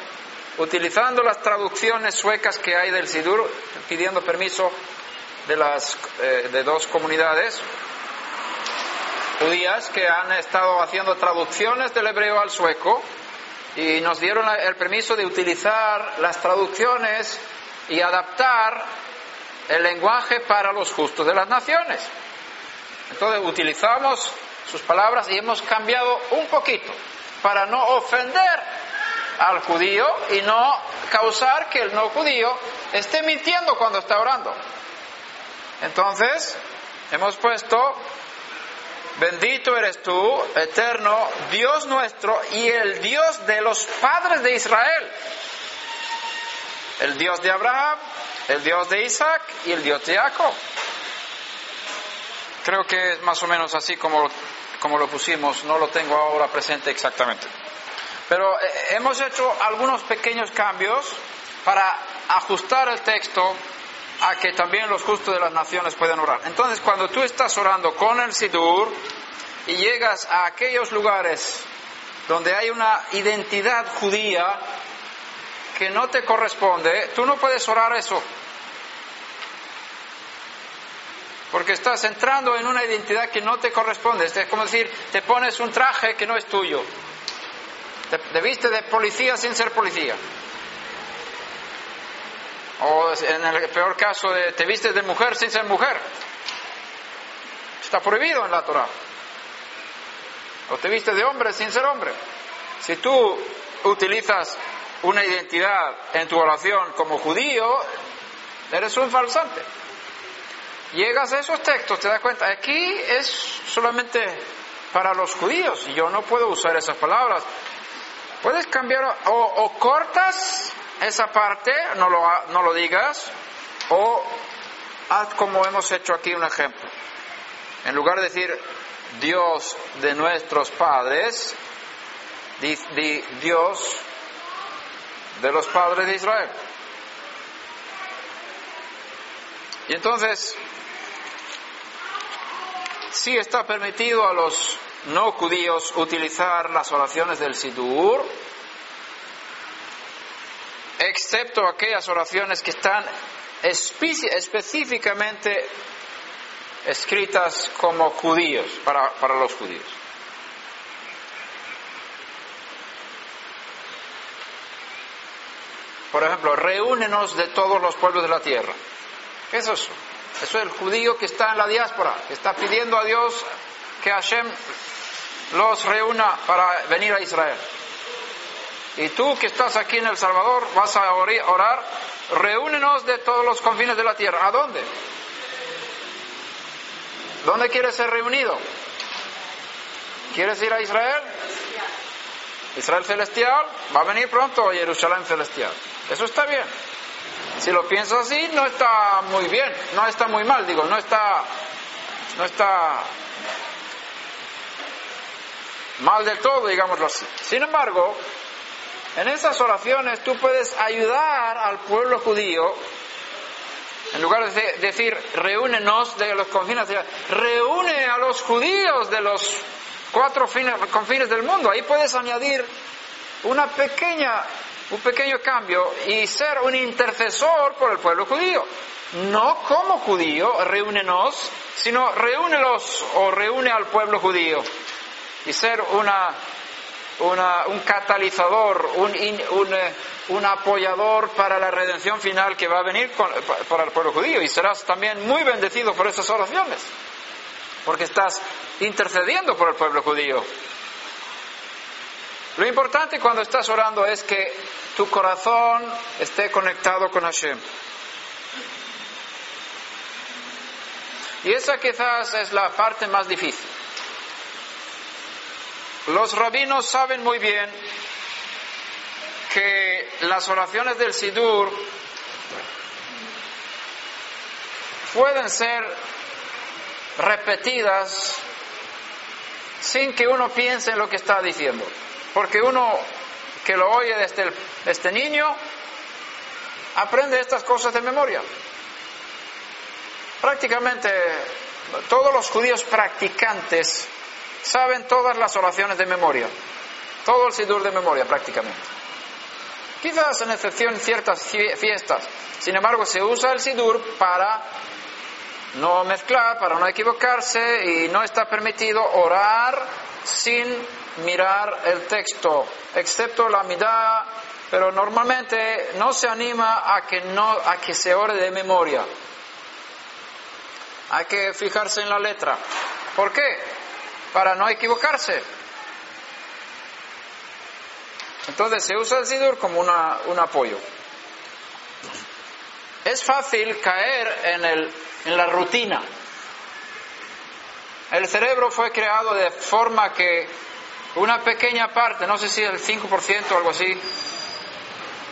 utilizando las traducciones suecas que hay del Sidur, pidiendo permiso de, las, eh, de dos comunidades judías que han estado haciendo traducciones del hebreo al sueco y nos dieron el permiso de utilizar las traducciones y adaptar el lenguaje para los justos de las naciones. Entonces utilizamos sus palabras y hemos cambiado un poquito para no ofender al judío y no causar que el no judío esté mintiendo cuando está orando. Entonces, hemos puesto, bendito eres tú, eterno, Dios nuestro y el Dios de los padres de Israel. El Dios de Abraham, el Dios de Isaac y el Dios de Jacob. Creo que es más o menos así como, como lo pusimos, no lo tengo ahora presente exactamente. Pero eh, hemos hecho algunos pequeños cambios para ajustar el texto a que también los justos de las naciones puedan orar. Entonces, cuando tú estás orando con el Sidur y llegas a aquellos lugares donde hay una identidad judía que no te corresponde, tú no puedes orar eso. porque estás entrando en una identidad que no te corresponde. Es como decir, te pones un traje que no es tuyo. Te, te viste de policía sin ser policía. O en el peor caso, te vistes de mujer sin ser mujer. Está prohibido en la Torah. O te vistes de hombre sin ser hombre. Si tú utilizas una identidad en tu oración como judío, eres un falsante. Llegas a esos textos, te das cuenta, aquí es solamente para los judíos y yo no puedo usar esas palabras. Puedes cambiar o, cortas esa parte, no lo, no lo digas, o haz como hemos hecho aquí un ejemplo. En lugar de decir Dios de nuestros padres, di, di Dios de los padres de Israel. Y entonces, sí está permitido a los no judíos utilizar las oraciones del Sidur, excepto aquellas oraciones que están específicamente escritas como judíos, para, para los judíos. Por ejemplo, reúnenos de todos los pueblos de la tierra. ¿Qué es eso? Eso es el judío que está en la diáspora, que está pidiendo a Dios que Hashem los reúna para venir a Israel. Y tú que estás aquí en El Salvador vas a orar, reúnenos de todos los confines de la tierra. ¿A dónde? ¿Dónde quieres ser reunido? ¿Quieres ir a Israel? Israel celestial va a venir pronto a Jerusalén celestial. Eso está bien. Si lo piensas así, no está muy bien, no está muy mal, digo, no está, no está mal del todo, digámoslo así. Sin embargo, en esas oraciones tú puedes ayudar al pueblo judío, en lugar de decir reúnenos de los confines, reúne a los judíos de los cuatro confines del mundo. Ahí puedes añadir una pequeña un pequeño cambio y ser un intercesor por el pueblo judío. No como judío, reúnenos, sino reúnelos o reúne al pueblo judío. Y ser una, un catalizador, un, un, eh, un, apoyador para la redención final que va a venir para el pueblo judío. Y serás también muy bendecido por esas oraciones, porque estás intercediendo por el pueblo judío. Lo importante cuando estás orando es que tu corazón esté conectado con Hashem. Y esa quizás es la parte más difícil. Los rabinos saben muy bien que las oraciones del Sidur pueden ser repetidas sin que uno piense en lo que está diciendo. Porque uno que lo oye desde, este niño aprende estas cosas de memoria. Prácticamente todos los judíos practicantes saben todas las oraciones de memoria, todo el sidur de memoria prácticamente. Quizás en excepción ciertas fiestas, sin embargo se usa el sidur para no mezclar, para no equivocarse y no está permitido orar sin mirar el texto, excepto la mirada, pero normalmente no se anima a que, no, a que se ore de memoria. Hay que fijarse en la letra. ¿Por qué? Para no equivocarse. Entonces se usa el Sidur como una, un apoyo. Es fácil caer en, el, en la rutina. El cerebro fue creado de forma que una pequeña parte, no sé si el 5% o algo así,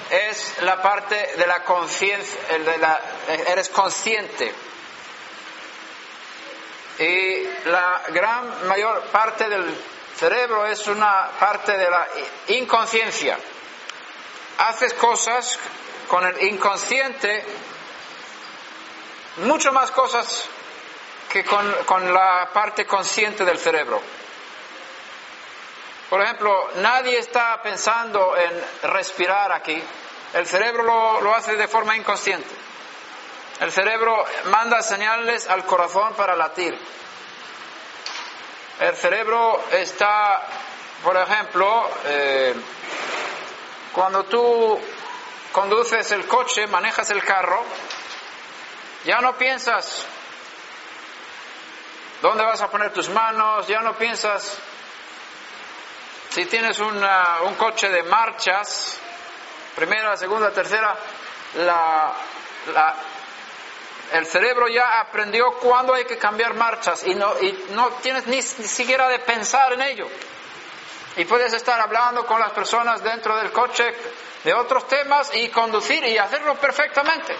es la parte de la conciencia, eres consciente. Y la gran mayor parte del cerebro es una parte de la inconsciencia. Haces cosas con el inconsciente, mucho más cosas que con, con la parte consciente del cerebro. Por ejemplo, nadie está pensando en respirar aquí. El cerebro lo, hace de forma inconsciente. El cerebro manda señales al corazón para latir. El cerebro está, por ejemplo, eh, cuando tú conduces el coche, manejas el carro, ya no piensas dónde vas a poner tus manos, ya no piensas si tienes un coche de marchas, primera, segunda, tercera, la, el cerebro ya aprendió cuándo hay que cambiar marchas y no, y no tienes ni, siquiera de pensar en ello. Y puedes estar hablando con las personas dentro del coche de otros temas y conducir y hacerlo perfectamente.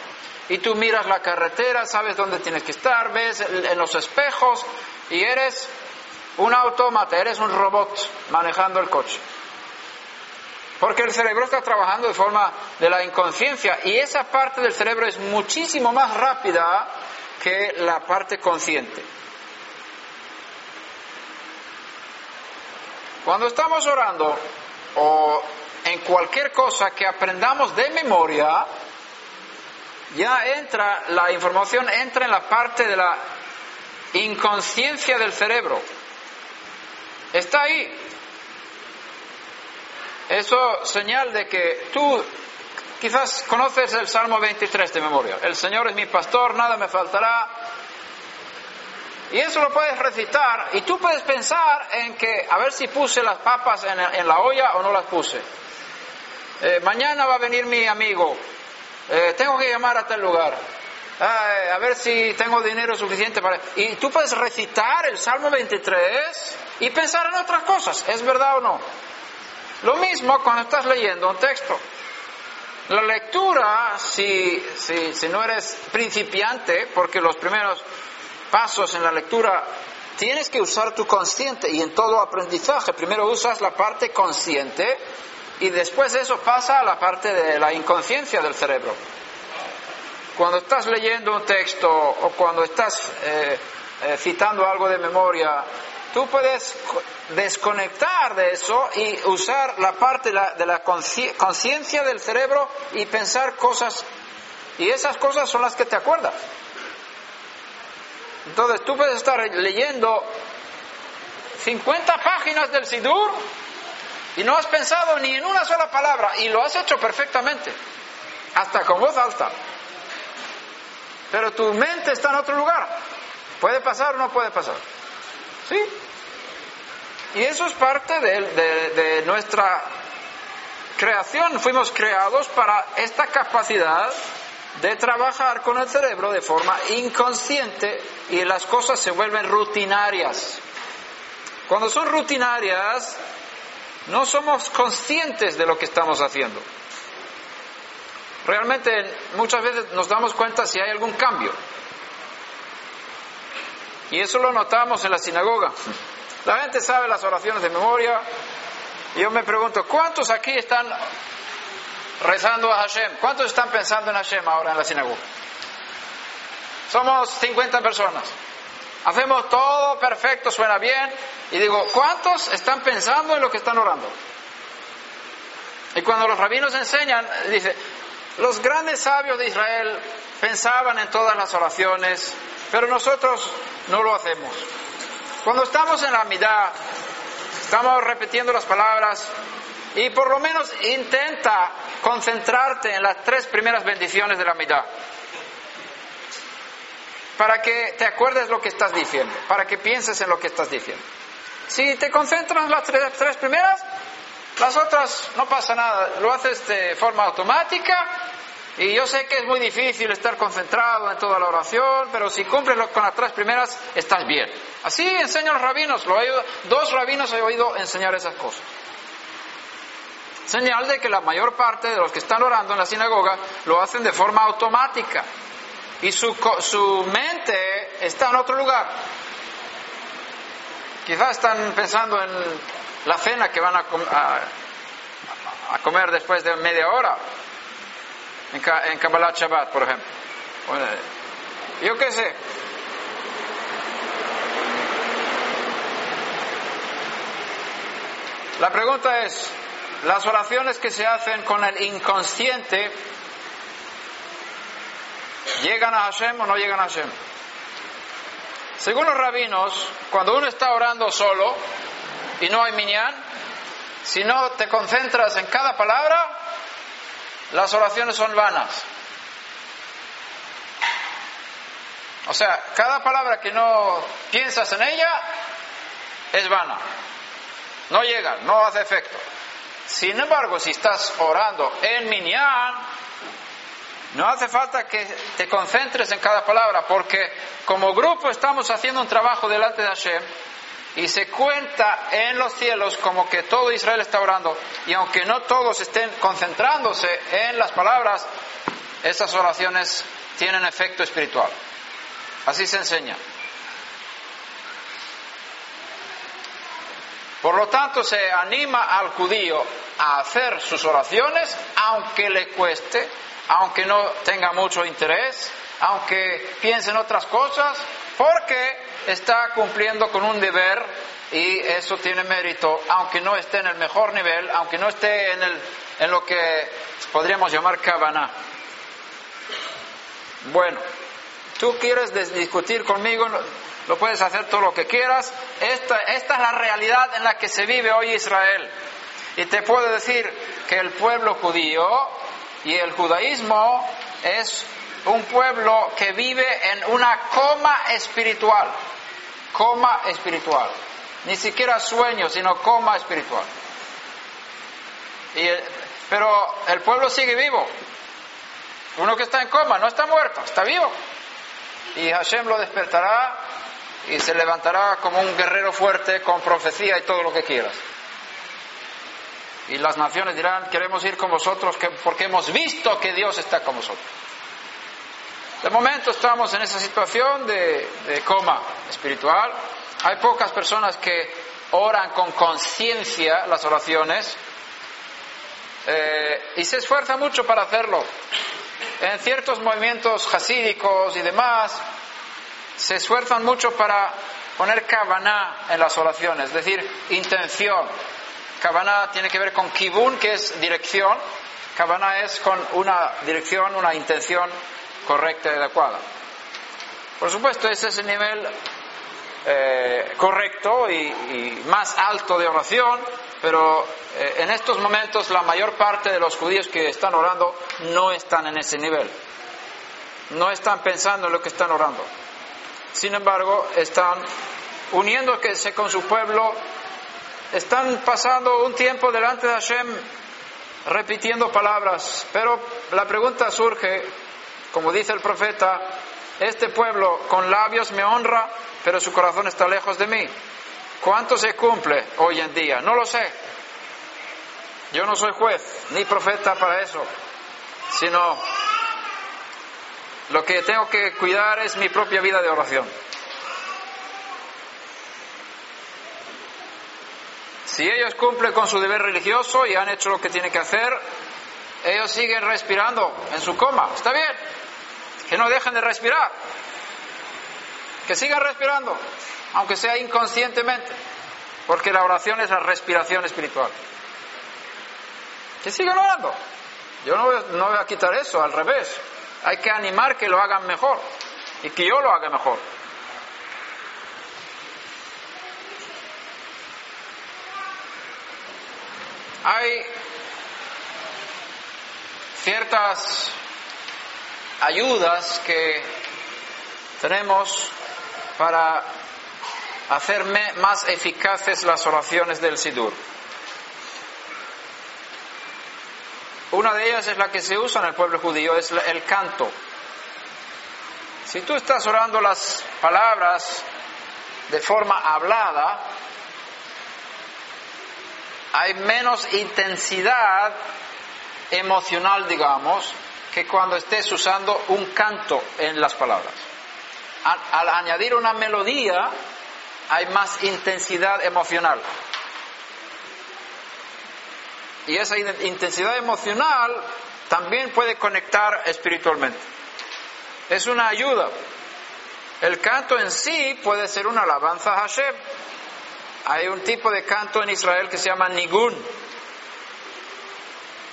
Y tú miras la carretera, sabes dónde tienes que estar, ves en los espejos y eres un autómata, eres un robot manejando el coche. Porque el cerebro está trabajando de forma de la inconsciencia y esa parte del cerebro es muchísimo más rápida que la parte consciente. Cuando estamos orando o en cualquier cosa que aprendamos de memoria, ya entra, la información entra en la parte de la inconsciencia del cerebro. Está ahí. Eso señal de que tú quizás conoces el Salmo 23 de memoria. El Señor es mi pastor, nada me faltará. Y eso lo puedes recitar y tú puedes pensar en que a ver si puse las papas en, la olla o no las puse. Eh, mañana va a venir mi amigo. Eh, tengo que llamar a tal lugar. A ver si tengo dinero suficiente para... Y tú puedes recitar el Salmo 23 y pensar en otras cosas. ¿Es verdad o no? Lo mismo cuando estás leyendo un texto. La lectura, si, si, no eres principiante, porque los primeros pasos en la lectura tienes que usar tu consciente y en todo aprendizaje primero usas la parte consciente y después eso pasa a la parte de la inconsciencia del cerebro. Cuando estás leyendo un texto o cuando estás eh, eh, citando algo de memoria, tú puedes desconectar de eso y usar la parte de la conciencia del cerebro y pensar cosas. Y esas cosas son las que te acuerdas. Entonces tú puedes estar leyendo 50 páginas del Sidur y no has pensado ni en una sola palabra y lo has hecho perfectamente, hasta con voz alta. Pero tu mente está en otro lugar. ¿Puede pasar o no puede pasar? ¿Sí? Y eso es parte de, nuestra creación. Fuimos creados para esta capacidad de trabajar con el cerebro de forma inconsciente y las cosas se vuelven rutinarias. Cuando son rutinarias, no somos conscientes de lo que estamos haciendo. Realmente muchas veces nos damos cuenta si hay algún cambio. Y eso lo notamos en la sinagoga. La gente sabe las oraciones de memoria. Y yo me pregunto, ¿cuántos aquí están rezando a Hashem? ¿Cuántos están pensando en Hashem ahora en la sinagoga? Somos 50 personas. Hacemos todo perfecto, suena bien. Y digo, ¿cuántos están pensando en lo que están orando? Y cuando los rabinos enseñan, dice, los grandes sabios de Israel pensaban en todas las oraciones, pero nosotros no lo hacemos. Cuando estamos en la mitad, estamos repitiendo las palabras y por lo menos intenta concentrarte en las tres primeras bendiciones de la mitad. Para que te acuerdes lo que estás diciendo, para que pienses en lo que estás diciendo. Si te concentras en las tres, tres primeras, las otras no pasa nada, lo haces de forma automática y yo sé que es muy difícil estar concentrado en toda la oración, pero si cumples con las tres primeras, estás bien. Así enseñan los rabinos, lo dos rabinos he oído enseñar esas cosas. Señal de que la mayor parte de los que están orando en la sinagoga lo hacen de forma automática y su, su mente está en otro lugar. Quizás están pensando en la cena que van a, a comer después de media hora en, Kabbalah Shabbat, por ejemplo. yo qué sé. La pregunta es, las oraciones que se hacen con el inconsciente, ¿Llegan a Hashem o no llegan a Hashem? Según los rabinos, cuando uno está orando solo y no hay minyan, si no te concentras en cada palabra, las oraciones son vanas. O sea, cada palabra que no piensas en ella es vana. No llega, no hace efecto. Sin embargo, si estás orando en minyan, no hace falta que te concentres en cada palabra, porque como grupo estamos haciendo un trabajo delante de Hashem y se cuenta en los cielos como que todo Israel está orando. Y aunque no todos estén concentrándose en las palabras, esas oraciones tienen efecto espiritual. Así se enseña. Por lo tanto, se anima al judío a hacer sus oraciones, aunque le cueste, aunque no tenga mucho interés, aunque piense en otras cosas, porque está cumpliendo con un deber y eso tiene mérito, aunque no esté en el mejor nivel, aunque no esté en, el, lo que podríamos llamar cabana. Bueno, tú quieres discutir conmigo, lo puedes hacer todo lo que quieras. Esta, esta es la realidad en la que se vive hoy Israel. Y te puedo decir que el pueblo judío y el judaísmo es un pueblo que vive en una coma espiritual. Coma espiritual. Ni siquiera sueño, sino coma espiritual. Y, pero el pueblo sigue vivo. Uno que está en coma no está muerto, está vivo. Y Hashem lo despertará y se levantará como un guerrero fuerte con profecía y todo lo que quieras. Y las naciones dirán, queremos ir con vosotros porque hemos visto que Dios está con vosotros. De momento estamos en esa situación de, coma espiritual. Hay pocas personas que oran con conciencia las oraciones eh, y se esfuerza mucho para hacerlo. En ciertos movimientos hasídicos y demás, se esfuerzan mucho para poner kavaná en las oraciones, es decir, intención. Kavaná tiene que ver con kibun, que es dirección. Kavaná es con una dirección, una intención correcta y adecuada. Por supuesto, ese es el nivel eh, correcto y, más alto de oración, pero eh, en estos momentos la mayor parte de los judíos que están orando no están en ese nivel. No están pensando en lo que están orando. Sin embargo, están uniéndose con su pueblo, están pasando un tiempo delante de Hashem repitiendo palabras, pero la pregunta surge, como dice el profeta, este pueblo con labios me honra, pero su corazón está lejos de mí. ¿Cuánto se cumple hoy en día? No lo sé. Yo no soy juez ni profeta para eso, sino lo que tengo que cuidar es mi propia vida de oración. Si ellos cumplen con su deber religioso y han hecho lo que tienen que hacer, ellos siguen respirando en su coma. Está bien. Que no dejen de respirar. Que sigan respirando, aunque sea inconscientemente. Porque la oración es la respiración espiritual. Que sigan orando. Yo no voy a quitar eso, al revés. Hay que animar que lo hagan mejor y que yo lo haga mejor. Hay ciertas ayudas que tenemos para hacer más eficaces las oraciones del Sidur. Una de ellas es la que se usa en el pueblo judío, es el canto. Si tú estás orando las palabras de forma hablada, hay menos intensidad emocional, digamos, que cuando estés usando un canto en las palabras. Al, añadir una melodía, hay más intensidad emocional. Y esa intensidad emocional también puede conectar espiritualmente. Es una ayuda. El canto en sí puede ser una alabanza a Hashem. Hay un tipo de canto en Israel que se llama nigun.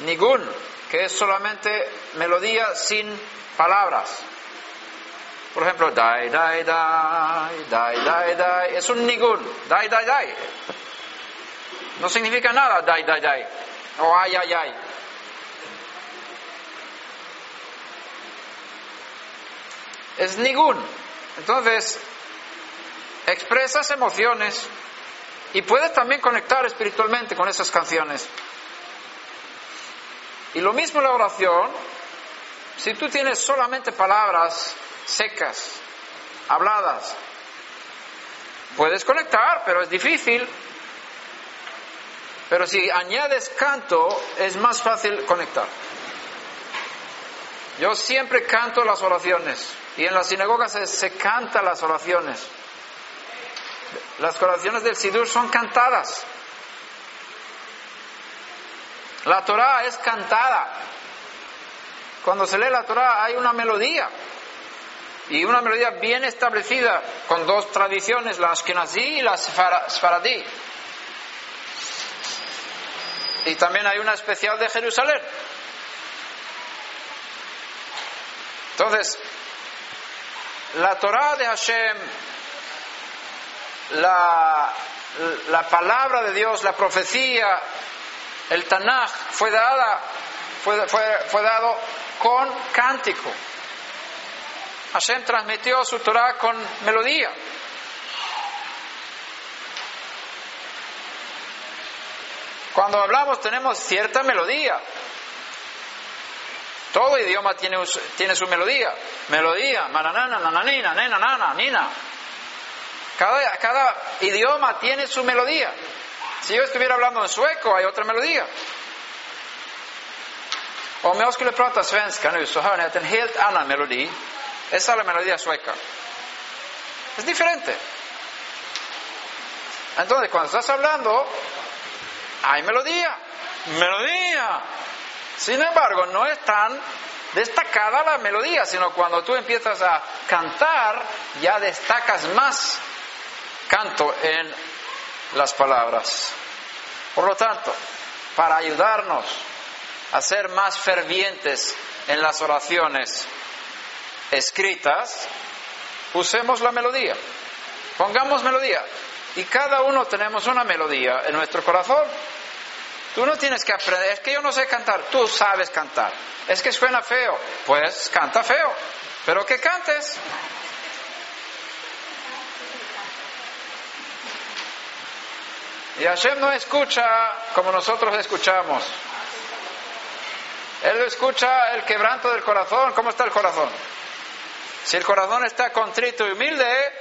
Nigun, que es solamente melodía sin palabras. Por ejemplo, dai, dai, dai, dai, dai, dai, es un ningún, dai, dai, dai. No significa nada, dai, dai, dai, o ay, ay, ay. Es ningún. Entonces, expresas emociones y puedes también conectar espiritualmente con esas canciones. Y lo mismo la oración, si tú tienes solamente palabras secas, habladas, puedes conectar, pero es difícil. Pero si añades canto, es más fácil conectar. Yo siempre canto las oraciones y en la sinagoga se, se canta las oraciones. Las oraciones del Sidur son cantadas. La Torah es cantada. Cuando se lee la Torah hay una melodía. Y una melodía bien establecida con dos tradiciones, la Ashkenazí y la Sfaradí. Y también hay una especial de Jerusalén. Entonces, la Torah de Hashem, la, la palabra de Dios, la profecía, el Tanaj fue dada, fue, dado con cántico. Hashem transmitió su Torah con melodía. Cuando hablamos tenemos cierta melodía. Todo idioma tiene, tiene su melodía. Melodía, mananana, nananina, nena, nana, nina. Cada, cada idioma tiene su melodía. Si yo estuviera hablando en sueco, hay otra melodía. Om jag skulle prata svenska. Esa es la melodía sueca. Es diferente. Entonces, cuando estás hablando, hay melodía. Melodía. Sin embargo, no es tan destacada la melodía, sino cuando tú empiezas a cantar, ya destacas más canto en las palabras. Por lo tanto, para ayudarnos a ser más fervientes en las oraciones escritas, usemos la melodía. Pongamos melodía. Y cada uno tenemos una melodía en nuestro corazón. Tú no tienes que aprender, es que yo no sé cantar, tú sabes cantar. Es que suena feo, pues canta feo, pero que cantes. Y Hashem no escucha como nosotros escuchamos. Él escucha el quebranto del corazón. ¿Cómo está el corazón? Si el corazón está contrito y humilde,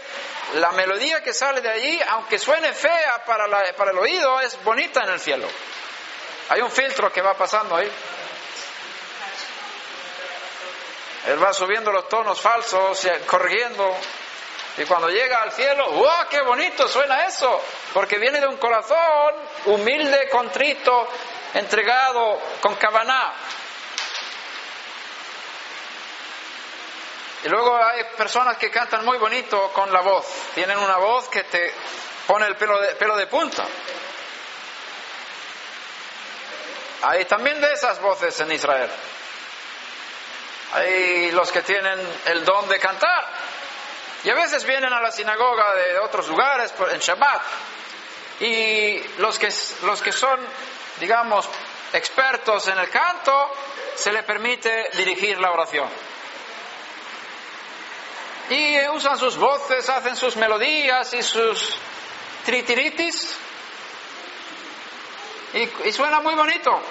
la melodía que sale de allí, aunque suene fea para, para el oído, es bonita en el cielo. Hay un filtro que va pasando ahí. Él va subiendo los tonos falsos, corrigiendo. Y cuando llega al cielo, ¡wow! ¡Qué bonito suena eso! Porque viene de un corazón humilde, contrito, entregado, con cabaná. Y luego hay personas que cantan muy bonito con la voz. Tienen una voz que te pone el pelo de, pelo de punta. Hay también de esas voces en Israel. Hay los que tienen el don de cantar. Y a veces vienen a la sinagoga de otros lugares en Shabbat. Y los que, los que son, digamos, expertos en el canto, se les permite dirigir la oración. Y usan sus voces, hacen sus melodías y sus tritiritis. Y, y suena muy bonito.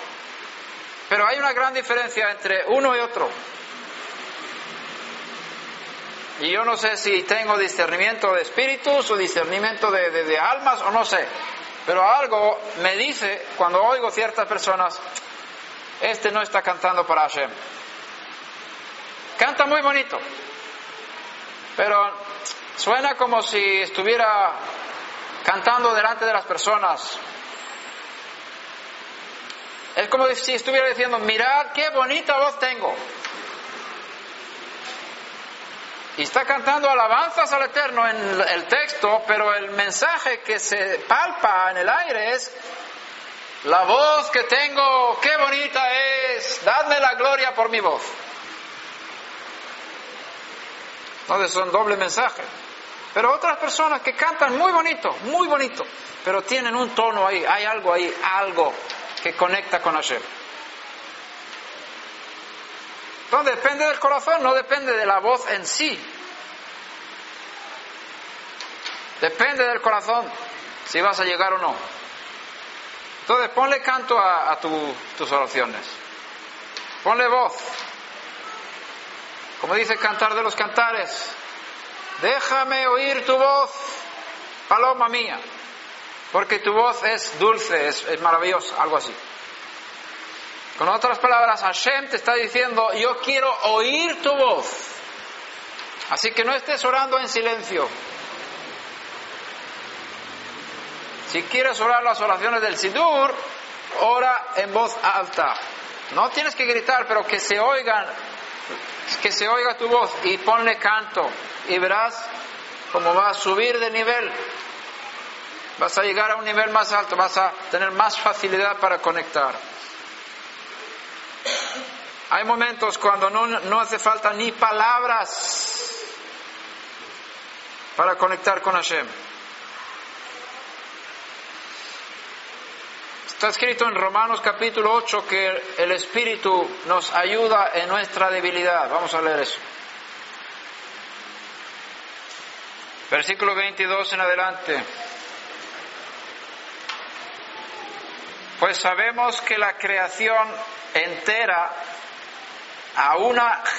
Pero hay una gran diferencia entre uno y otro. Y yo no sé si tengo discernimiento de espíritus o discernimiento de, almas o no sé. Pero algo me dice cuando oigo ciertas personas, este no está cantando para Hashem. Canta muy bonito, pero suena como si estuviera cantando delante de las personas. Es como si estuviera diciendo, mirad qué bonita voz tengo. Y está cantando alabanzas al Eterno en el texto, pero el mensaje que se palpa en el aire es, la voz que tengo, qué bonita es, dadme la gloria por mi voz. Entonces son doble mensaje. Pero otras personas que cantan muy bonito, muy bonito, pero tienen un tono ahí, hay algo ahí, algo que conecta con Hashem. Entonces depende del corazón, no depende de la voz en sí. Depende del corazón si vas a llegar o no. Entonces ponle canto a, tus oraciones. Ponle voz. Como dice Cantar de los Cantares, déjame oír tu voz, paloma mía, porque tu voz es dulce, es, es maravillosa, algo así. Con otras palabras, Hashem te está diciendo, yo quiero oír tu voz. Así que no estés orando en silencio. Si quieres orar las oraciones del Sidur, ora en voz alta. No tienes que gritar, pero que se oigan, que se oiga tu voz y ponle canto y verás cómo va a subir de nivel. Vas a llegar a un nivel más alto, vas a tener más facilidad para conectar. Hay momentos cuando no, no hace falta ni palabras para conectar con Hashem. Está escrito en Romanos capítulo 8 que el Espíritu nos ayuda en nuestra debilidad. Vamos a leer eso. Versículo 22 en adelante. Pues sabemos que la creación entera a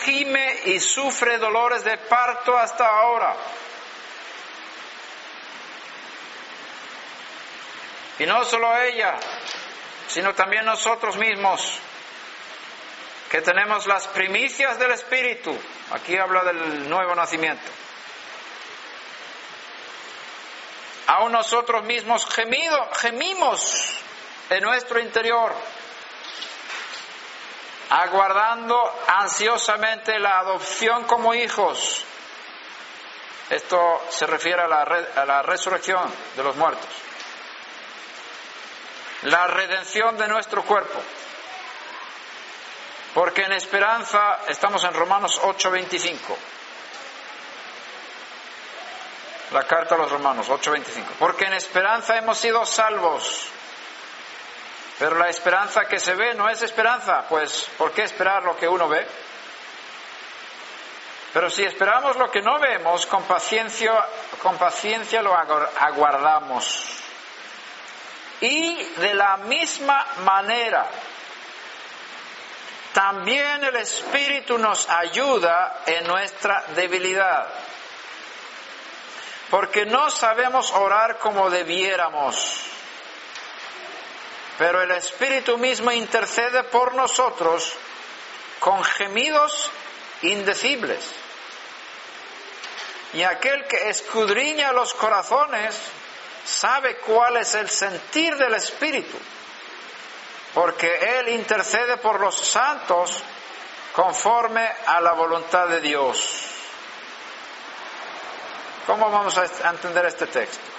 gime y sufre dolores de parto hasta ahora. Y no solo ella, sino también nosotros mismos, que tenemos las primicias del Espíritu. Aquí habla del nuevo nacimiento. Aún nosotros mismos gemido, gemimos en nuestro interior, aguardando ansiosamente la adopción como hijos. Esto se refiere a la, a la resurrección de los muertos la redención de nuestro cuerpo. Porque en esperanza, estamos en Romanos 8:25. La carta a los Romanos 8:25. Porque en esperanza hemos sido salvos. Pero la esperanza que se ve no es esperanza, pues ¿por qué esperar lo que uno ve? Pero si esperamos lo que no vemos, con paciencia, lo aguardamos. Y de la misma manera, también el Espíritu nos ayuda en nuestra debilidad, porque no sabemos orar como debiéramos, pero el Espíritu mismo intercede por nosotros con gemidos indecibles. Y aquel que escudriña los corazones sabe cuál es el sentir del Espíritu, porque Él intercede por los santos conforme a la voluntad de Dios. ¿Cómo vamos a entender este texto?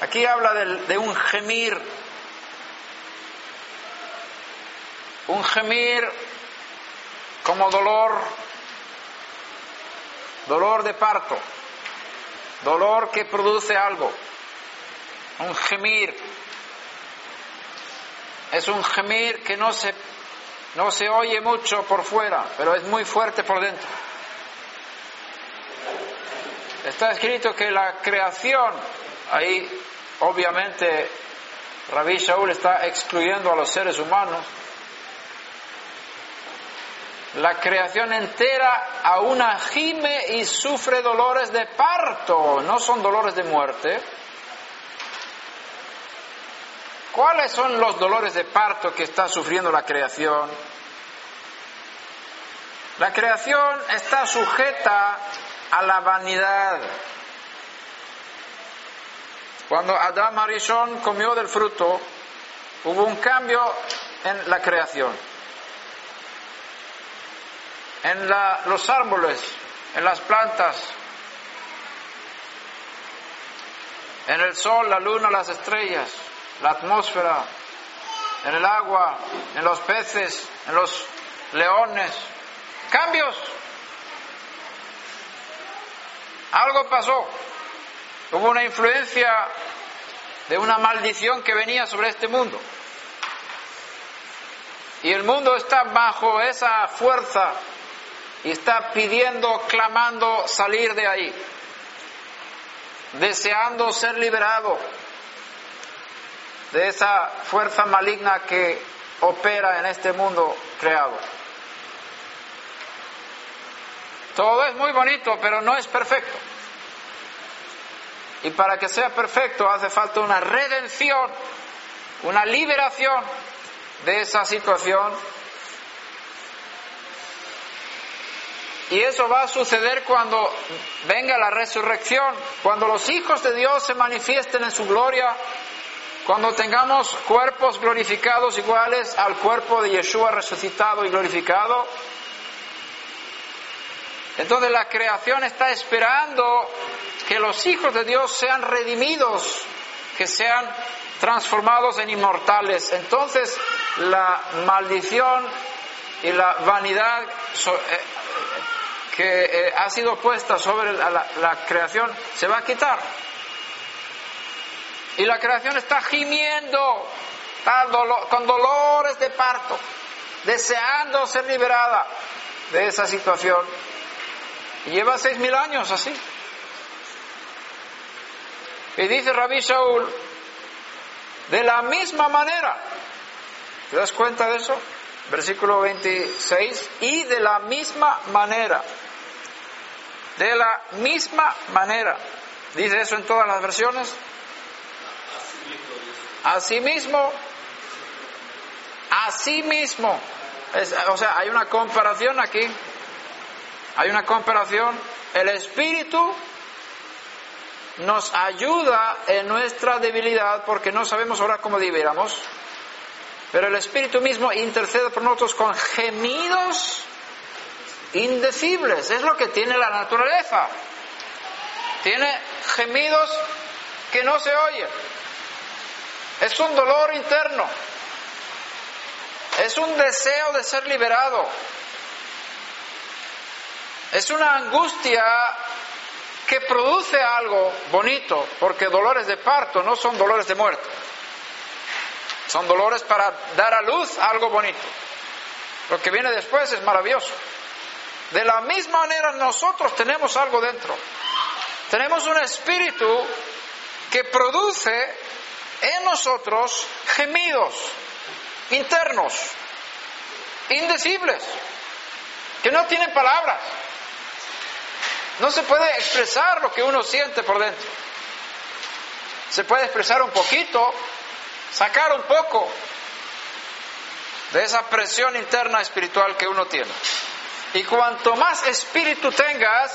Aquí habla de, un gemir, un gemir como dolor, dolor de parto dolor que produce algo, un gemir. Es un gemir que no se, no se oye mucho por fuera, pero es muy fuerte por dentro. Está escrito que la creación, ahí obviamente Rabbi Shaul está excluyendo a los seres humanos, la creación entera a una gime y sufre dolores de parto, no son dolores de muerte. ¿Cuáles son los dolores de parto que está sufriendo la creación? La creación está sujeta a la vanidad. Cuando Adán Arishon comió del fruto, hubo un cambio en la creación en los árboles, en las plantas, en el sol, la luna, las estrellas, la atmósfera, en el agua, en los peces, en los leones. Cambios. Algo pasó. Hubo una influencia de una maldición que venía sobre este mundo. Y el mundo está bajo esa fuerza y está pidiendo, clamando salir de ahí, deseando ser liberado de esa fuerza maligna que opera en este mundo creado. Todo es muy bonito, pero no es perfecto. Y para que sea perfecto hace falta una redención, una liberación de esa situación. Y eso va a suceder cuando venga la resurrección, cuando los hijos de Dios se manifiesten en su gloria, cuando tengamos cuerpos glorificados iguales al cuerpo de Yeshua resucitado y glorificado. Entonces la creación está esperando que los hijos de Dios sean redimidos, que sean transformados en inmortales. Entonces la maldición y la vanidad eh, que eh, ha sido puesta sobre la, creación se va a quitar. Y la creación está gimiendo, con dolores de parto, deseando ser liberada de esa situación. Y lleva seis mil años así. Y dice Rabí Shaul, de la misma manera, ¿te das cuenta de eso? Versículo 26, y de la misma manera, de la misma manera, dice eso en todas las versiones. Asimismo, asimismo, o sea, hay una comparación aquí, hay una comparación, el Espíritu nos ayuda en nuestra debilidad porque no sabemos ahora cómo debiéramos, pero el Espíritu mismo intercede por nosotros con gemidos indecibles, es lo que tiene la naturaleza. Tiene gemidos que no se oyen. Es un dolor interno. Es un deseo de ser liberado. Es una angustia que produce algo bonito, porque dolores de parto no son dolores de muerte, son dolores para dar a luz algo bonito. Lo que viene después es maravilloso. De la misma manera nosotros tenemos algo dentro. Tenemos un espíritu que produce en nosotros gemidos internos, indecibles, que no tienen palabras. No se puede expresar lo que uno siente por dentro. Se puede expresar un poquito, sacar un poco de esa presión interna espiritual que uno tiene. Y cuanto más espíritu tengas,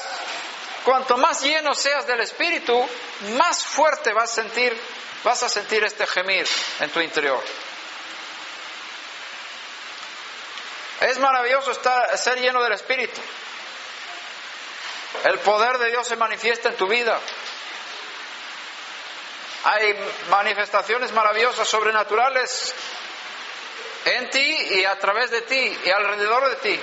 cuanto más lleno seas del espíritu, más fuerte vas a sentir, vas a sentir este gemir en tu interior. Es maravilloso estar, ser lleno del espíritu. El poder de Dios se manifiesta en tu vida. Hay manifestaciones maravillosas, sobrenaturales en ti y a través de ti y alrededor de ti.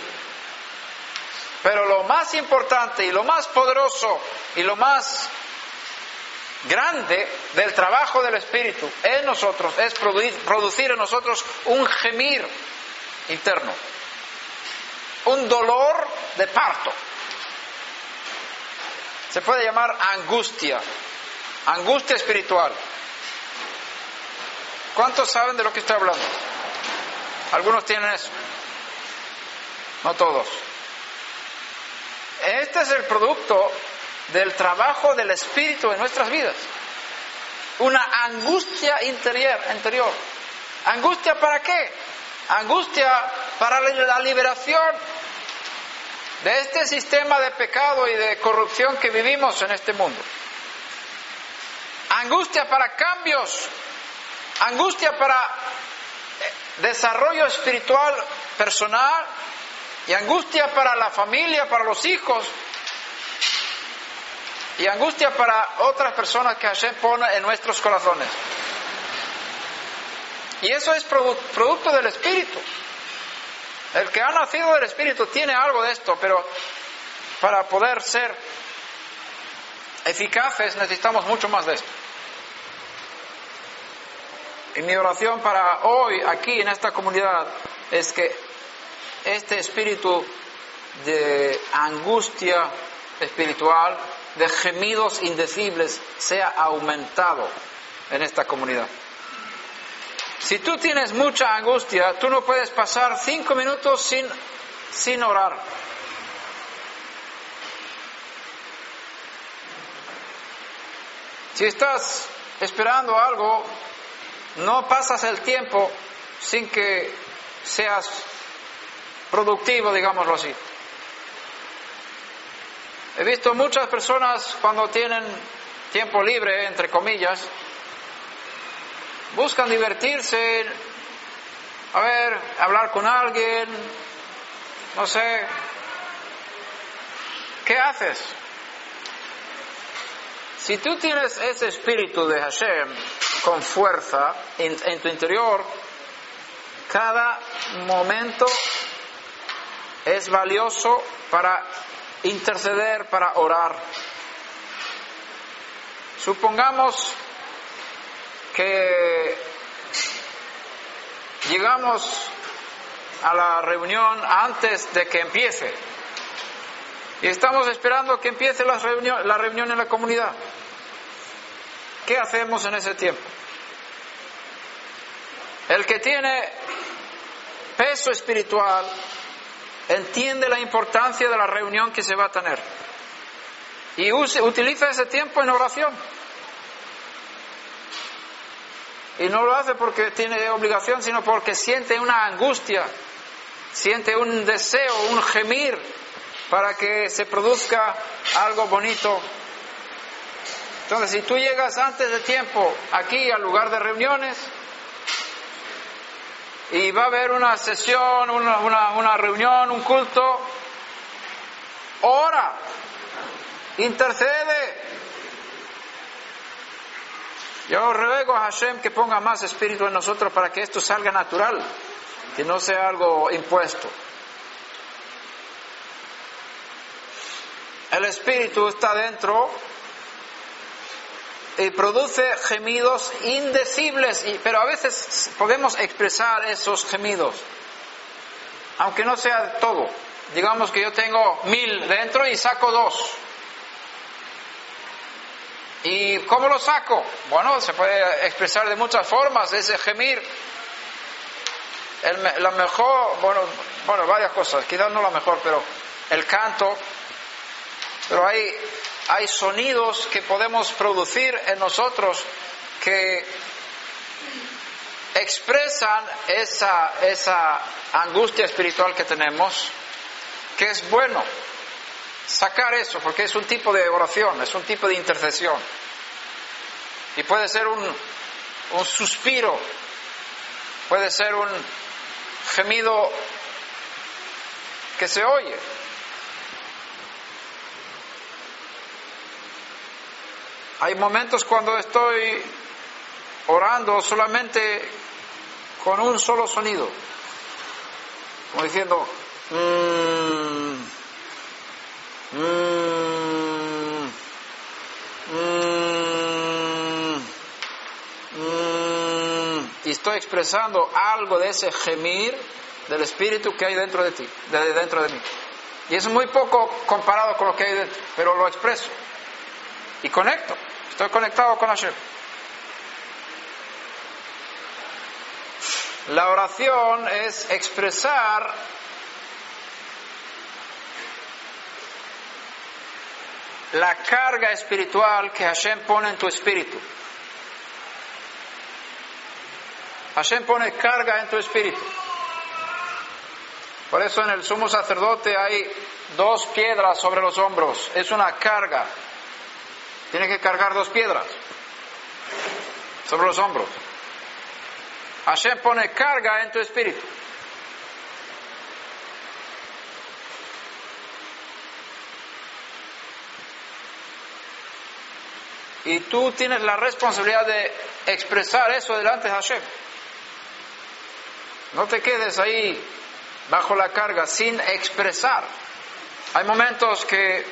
Pero lo más importante y lo más poderoso y lo más grande del trabajo del Espíritu en nosotros es producir en nosotros un gemir interno, un dolor de parto. Se puede llamar angustia, angustia espiritual. ¿Cuántos saben de lo que estoy hablando? Algunos tienen eso, no todos. Este es el producto del trabajo del Espíritu en nuestras vidas. Una angustia interior, interior. ¿Angustia para qué? Angustia para la liberación de este sistema de pecado y de corrupción que vivimos en este mundo. Angustia para cambios, angustia para eh, desarrollo espiritual personal y angustia para la familia, para los hijos y angustia para otras personas que Hashem pone en nuestros corazones. Y eso es producto del Espíritu. El que ha nacido del Espíritu tiene algo de esto, pero para poder ser eficaces necesitamos mucho más de esto. Y mi oración para hoy aquí en esta comunidad es que este espíritu de angustia espiritual, de gemidos indecibles, sea aumentado en esta comunidad. Si tú tienes mucha angustia, tú no puedes pasar cinco minutos sin, sin orar. Si estás esperando algo, no pasas el tiempo sin que seas productivo, digámoslo así. He visto muchas personas cuando tienen tiempo libre, entre comillas, buscan divertirse, a ver, hablar con alguien, no sé. ¿Qué haces? Si tú tienes ese espíritu de Hashem con fuerza en, en tu interior, cada momento es valioso para interceder, para orar. Supongamos que llegamos a la reunión antes de que empiece y estamos esperando que empiece la reunión, la reunión en la comunidad. ¿Qué hacemos en ese tiempo? El que tiene peso espiritual entiende la importancia de la reunión que se va a tener y utiliza ese tiempo en oración. Y no lo hace porque tiene obligación, sino porque siente una angustia, siente un deseo, un gemir para que se produzca algo bonito. Entonces, si tú llegas antes de tiempo aquí al lugar de reuniones y va a haber una sesión, una, una, reunión, un culto, ora, intercede, yo ruego a Hashem que ponga más espíritu en nosotros para que esto salga natural, que no sea algo impuesto. El espíritu está dentro y produce gemidos indecibles, pero a veces podemos expresar esos gemidos, aunque no sea todo. Digamos que yo tengo mil dentro y saco dos. ¿Y cómo lo saco? Bueno, se puede expresar de muchas formas ese gemir. El, la mejor, bueno, bueno, varias cosas, quizás no la mejor, pero el canto, pero hay, hay sonidos que podemos producir en nosotros que expresan esa, esa angustia espiritual que tenemos, que es bueno sacar eso, porque es un tipo de oración, es un tipo de intercesión. Y puede ser un, un suspiro, puede ser un gemido que se oye. Hay momentos cuando estoy orando solamente con un solo sonido, como diciendo, mmm, Mm, mm, mm, y estoy expresando algo de ese gemir del espíritu que hay dentro de ti, de dentro de mí. Y es muy poco comparado con lo que hay dentro, pero lo expreso. Y conecto, estoy conectado con Hashem. La oración es expresar la carga espiritual que Hashem pone en tu espíritu. Hashem pone carga en tu espíritu. Por eso en el sumo sacerdote hay dos piedras sobre los hombros. Es una carga. Tiene que cargar dos piedras sobre los hombros. Hashem pone carga en tu espíritu. Y tú tienes la responsabilidad de expresar eso delante de Hashem. No te quedes ahí bajo la carga sin expresar. Hay momentos que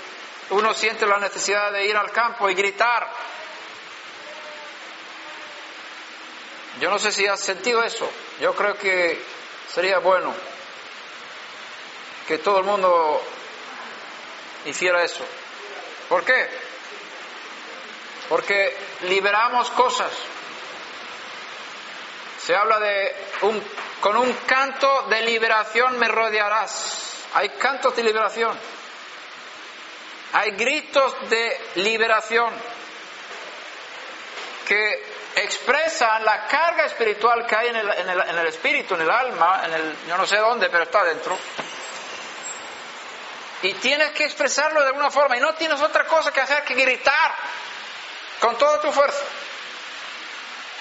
uno siente la necesidad de ir al campo y gritar. Yo no sé si has sentido eso. Yo creo que sería bueno que todo el mundo hiciera eso. ¿Por qué? Porque liberamos cosas. Se habla de un, con un canto de liberación me rodearás. Hay cantos de liberación. Hay gritos de liberación que expresan la carga espiritual que hay en el, en el, en el espíritu, en el alma, en el, yo no sé dónde, pero está dentro. Y tienes que expresarlo de alguna forma y no tienes otra cosa que hacer que gritar con toda tu fuerza.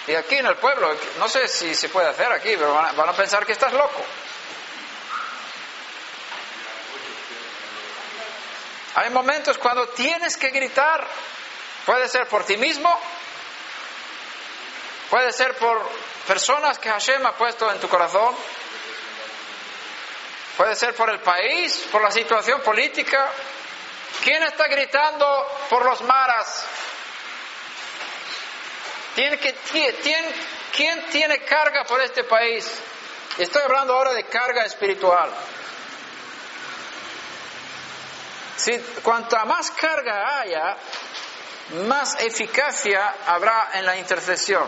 Y aquí en el pueblo, no sé si se puede hacer aquí, pero van a, van a pensar que estás loco. Hay momentos cuando tienes que gritar. Puede ser por ti mismo, puede ser por personas que Hashem ha puesto en tu corazón, puede ser por el país, por la situación política. ¿Quién está gritando por los maras? ¿Quién, quién tiene carga por este país? Estoy hablando ahora de carga espiritual. Si, cuanta más carga haya, más eficacia habrá en la intercesión.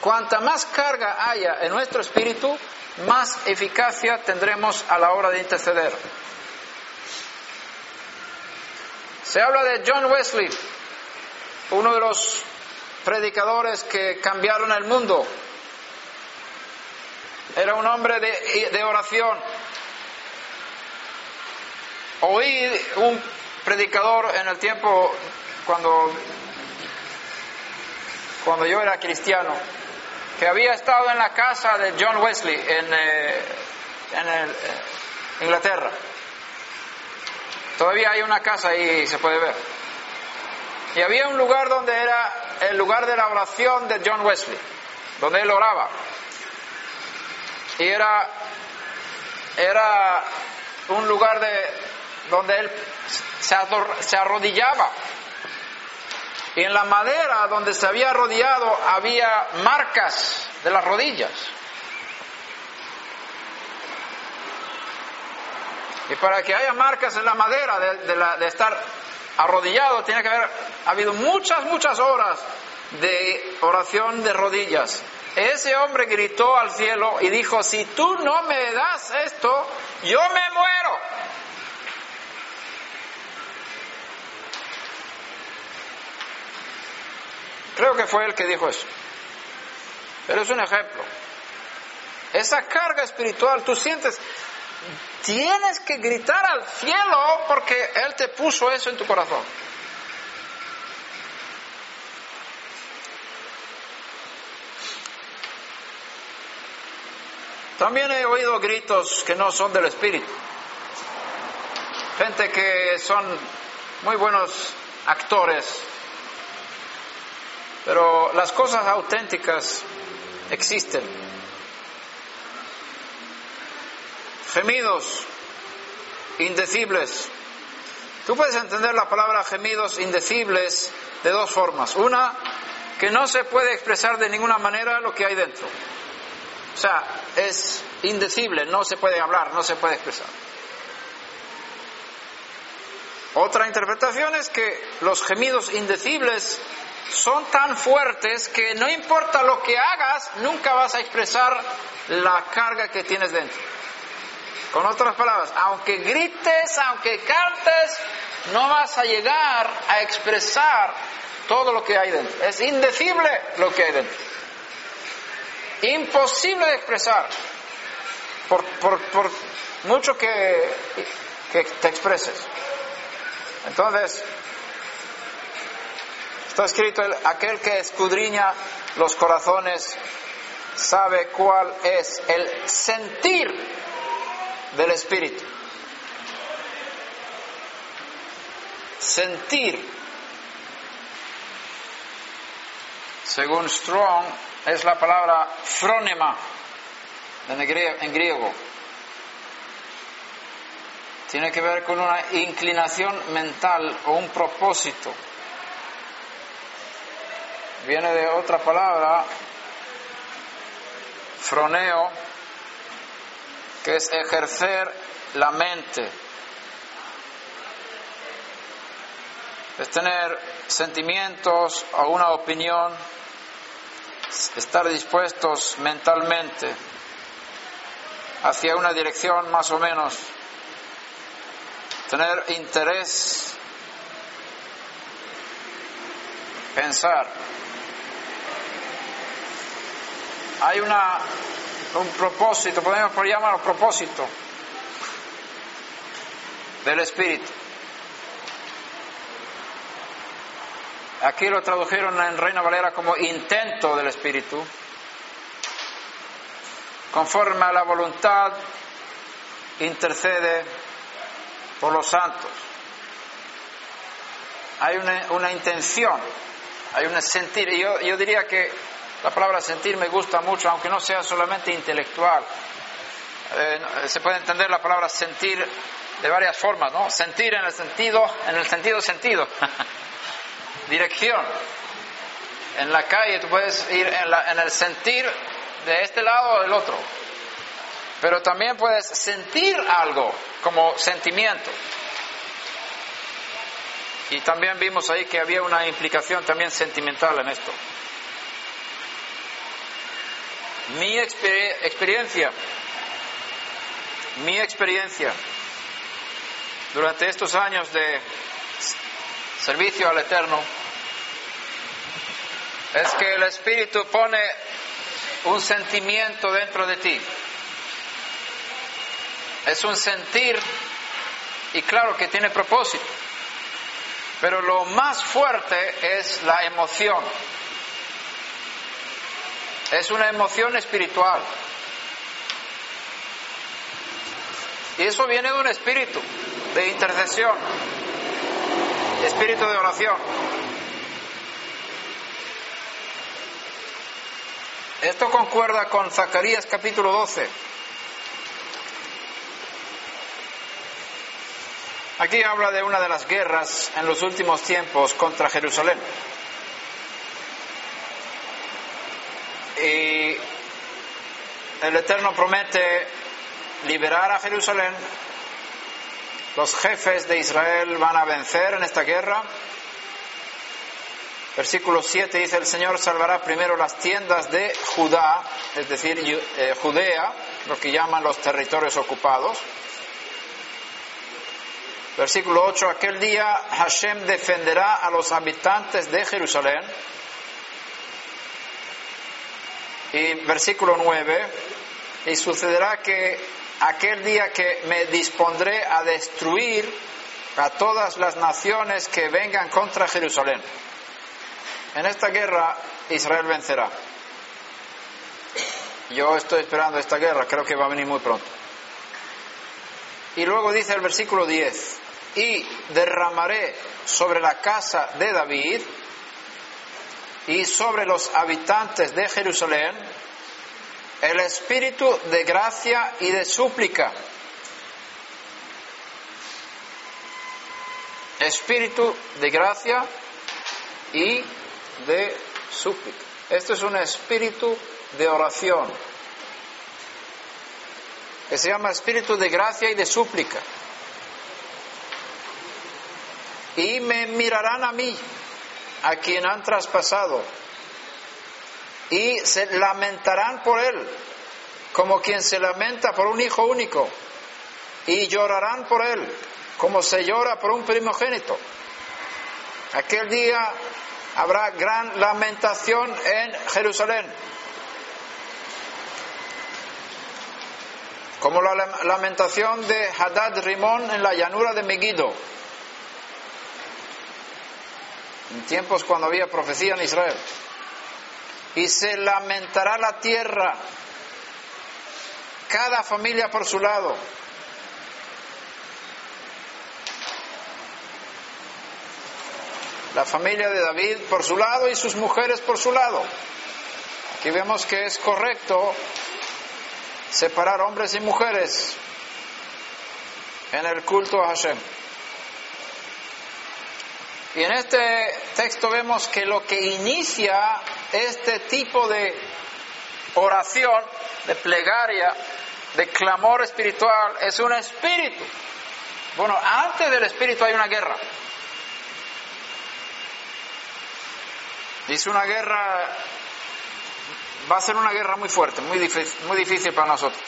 Cuanta más carga haya en nuestro espíritu, más eficacia tendremos a la hora de interceder. Se habla de John Wesley, uno de los predicadores que cambiaron el mundo. Era un hombre de, de oración. Oí un predicador en el tiempo cuando, cuando yo era cristiano, que había estado en la casa de John Wesley en, eh, en el, eh, Inglaterra. Todavía hay una casa ahí, se puede ver. Y había un lugar donde era el lugar de la oración de John Wesley, donde él oraba. Y era, era un lugar de, donde él se arrodillaba. Y en la madera donde se había arrodillado había marcas de las rodillas. Y para que haya marcas en la madera de, estar arrodillado, tiene que haber habido muchas, muchas horas de oración de rodillas. Ese hombre gritó al cielo y dijo, si tú no me das esto, yo me muero. Creo que fue él que dijo eso. Pero es un ejemplo. Esa carga espiritual, tú sientes, tienes que gritar al cielo porque Él te puso eso en tu corazón. También he oído gritos que no son del Espíritu. Gente que son muy buenos actores, pero las cosas auténticas existen. Gemidos indecibles. Tú puedes entender la palabra gemidos indecibles de dos formas. Una, que no se puede expresar de ninguna manera lo que hay dentro. O sea, es indecible, no se puede hablar, no se puede expresar. Otra interpretación es que los gemidos indecibles son tan fuertes que no importa lo que hagas, nunca vas a expresar la carga que tienes dentro. Con otras palabras, aunque grites, aunque cantes, no vas a llegar a expresar todo lo que hay dentro. Es indecible lo que hay dentro. Imposible de expresar. Por, por, mucho que, que te expreses. Entonces, está escrito, aquel que escudriña los corazones sabe cuál es el sentir del Espíritu. Sentir, según Strong, es la palabra fronema en griego. tiene que ver con una inclinación mental o un propósito. Viene de otra palabra, froneo, que es ejercer la mente. Es tener sentimientos o una opinión, estar dispuestos mentalmente hacia una dirección más o menos, tener interés, pensar. Hay una, un propósito, podemos llamarlo propósito del espíritu. Aquí lo tradujeron en Reina Valera como intento del espíritu conforme a la voluntad, intercede por los santos. Hay una, intención, hay un sentir. Yo, yo diría que la palabra sentir me gusta mucho, aunque no sea solamente intelectual. Eh, se puede entender la palabra sentir de varias formas, ¿no? Sentir en el sentido, en el sentido sentido. Dirección. En la calle tú puedes ir en, en el sentir de este lado o del otro. Pero también puedes sentir algo como sentimiento. Y también vimos ahí que había una implicación también sentimental en esto. Mi experiencia, mi experiencia durante estos años de servicio al Eterno es que el Espíritu pone un sentimiento dentro de ti. Es un sentir y claro que tiene propósito. Pero lo más fuerte es la emoción. Es una emoción espiritual. Y eso viene de un espíritu de intercesión, espíritu de oración. Esto concuerda con Zacarías capítulo 12. Aquí habla de una de las guerras en los últimos tiempos contra Jerusalén. Y el Eterno promete liberar a Jerusalén. Los jefes de Israel van a vencer en esta guerra Versículo 7 dice, el Señor salvará primero las tiendas de Judá, es decir, eh, Judea, lo que llaman los territorios ocupados. Versículo 8, aquel día Hashem defenderá a los habitantes de Jerusalén. Y versículo 9, y sucederá que aquel día que me dispondré a destruir a todas las naciones que vengan contra Jerusalén. En esta guerra Israel vencerá. Yo estoy esperando esta guerra, creo que va a venir muy pronto. Y luego dice el versículo 10, y derramaré sobre la casa de David y sobre los habitantes de Jerusalén el espíritu de gracia y de súplica. Espíritu de gracia y de súplica. Esto es un espíritu de oración, que se llama espíritu de gracia y de súplica. Y me mirarán a mí, a quien han traspasado, y se lamentarán por él, como quien se lamenta por un hijo único, y llorarán por él, como se llora por un primogénito. Aquel día habrá gran lamentación en Jerusalén. Como la lamentación de Hadad Rimón en la llanura de Megiddo, en tiempos cuando había profecía en Israel. Y se lamentará la tierra, cada familia por su lado, la familia de David por su lado y sus mujeres por su lado. Aquí vemos que es correcto separar hombres y mujeres. en el culto a Hashem. Y en este texto vemos que lo que inicia este tipo de oración, de plegaria, de clamor espiritual, es un espíritu. Bueno, antes del espíritu hay una guerra. Y es una guerra, va a ser una guerra muy fuerte, muy difícil, muy difícil para nosotros.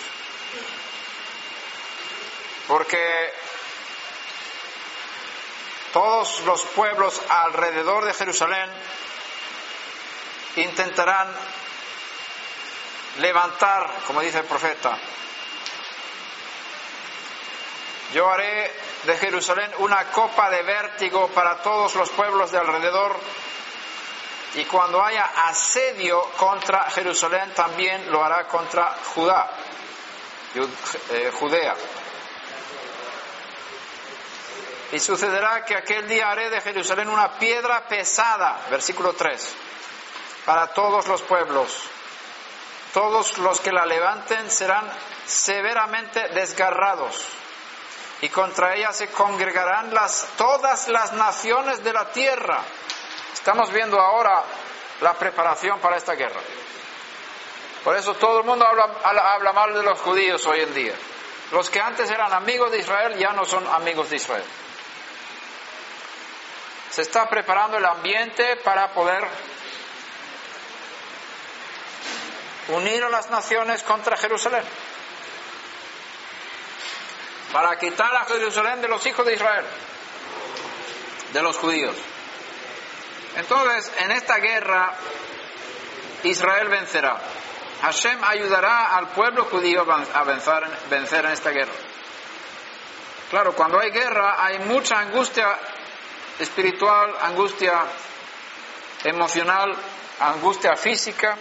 Porque todos los pueblos alrededor de Jerusalén intentarán levantar, como dice el profeta, yo haré de Jerusalén una copa de vértigo para todos los pueblos de alrededor y cuando haya asedio contra Jerusalén también lo hará contra Judá, eh, Judea. Y sucederá que aquel día haré de Jerusalén una piedra pesada, versículo 3, para todos los pueblos. Todos los que la levanten serán severamente desgarrados y contra ella se congregarán las, todas las naciones de la tierra. Estamos viendo ahora la preparación para esta guerra. Por eso todo el mundo habla, habla mal de los judíos hoy en día. Los que antes eran amigos de Israel ya no son amigos de Israel. Se está preparando el ambiente para poder unir a las naciones contra Jerusalén para quitar a Jerusalén de los hijos de Israel, de los judíos. Entonces, en esta guerra, Israel vencerá. Hashem ayudará al pueblo judío a vencer, vencer en esta guerra. Claro, cuando hay guerra hay mucha angustia espiritual, angustia emocional, angustia física.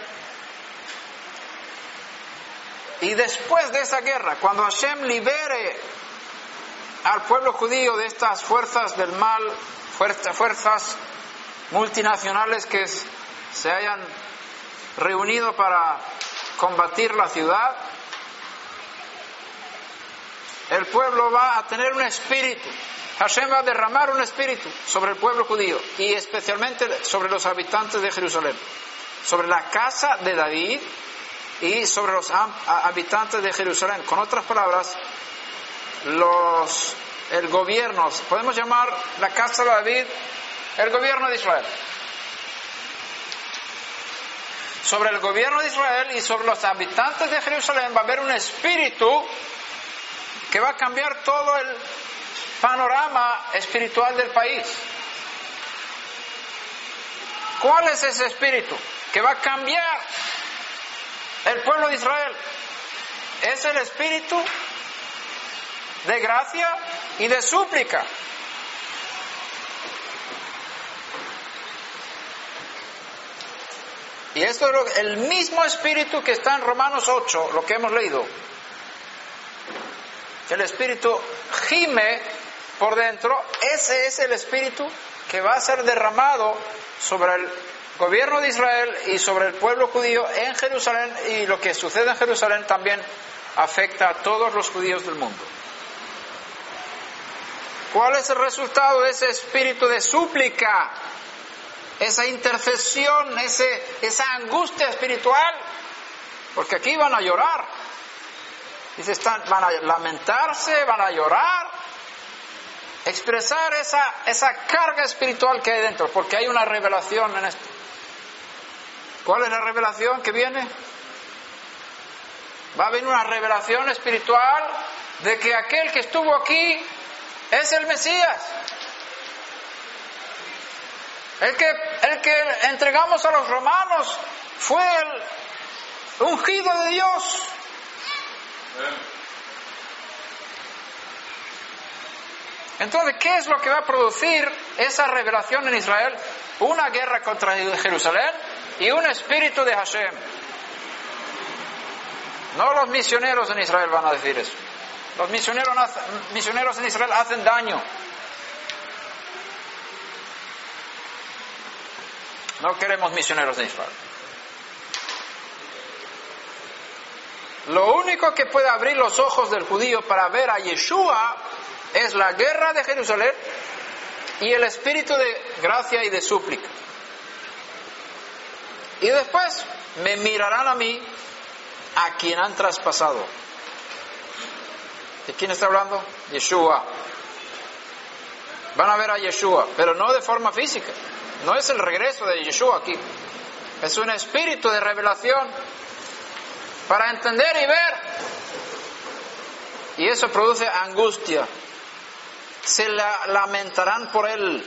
Y después de esa guerra, cuando Hashem libere al pueblo judío de estas fuerzas del mal, fuerzas multinacionales que se hayan reunido para combatir la ciudad, el pueblo va a tener un espíritu. Hashem va a derramar un espíritu sobre el pueblo judío y especialmente sobre los habitantes de Jerusalén, sobre la casa de David y sobre los habitantes de Jerusalén. Con otras palabras, los, el gobierno, podemos llamar la casa de David el gobierno de Israel. Sobre el gobierno de Israel y sobre los habitantes de Jerusalén va a haber un espíritu que va a cambiar todo el panorama espiritual del país. ¿Cuál es ese espíritu que va a cambiar el pueblo de Israel? Es el espíritu de gracia y de súplica. Y esto es el mismo espíritu que está en Romanos 8, lo que hemos leído. El espíritu gime por dentro, ese es el espíritu que va a ser derramado sobre el gobierno de Israel y sobre el pueblo judío en Jerusalén y lo que sucede en Jerusalén también afecta a todos los judíos del mundo. ¿Cuál es el resultado de ese espíritu de súplica? Esa intercesión, ese, esa angustia espiritual. Porque aquí van a llorar. Dice, van a lamentarse, van a llorar. Expresar esa, esa carga espiritual que hay dentro. Porque hay una revelación en esto. ¿Cuál es la revelación que viene? Va a venir una revelación espiritual de que aquel que estuvo aquí es el Mesías. El que, el que entregamos a los romanos fue el ungido de Dios. Entonces, ¿qué es lo que va a producir esa revelación en Israel? Una guerra contra Jerusalén y un espíritu de Hashem. No los misioneros en Israel van a decir eso. Los misioneros, misioneros en Israel hacen daño. No queremos misioneros en Israel. Lo único que puede abrir los ojos del judío para ver a Yeshua es la guerra de Jerusalén y el espíritu de gracia y de súplica. Y después me mirarán a mí, a quien han traspasado. ¿De quién está hablando? Yeshua. Van a ver a Yeshua, pero no de forma física. No es el regreso de Yeshua aquí. Es un espíritu de revelación para entender y ver. Y eso produce angustia. Se lamentarán por él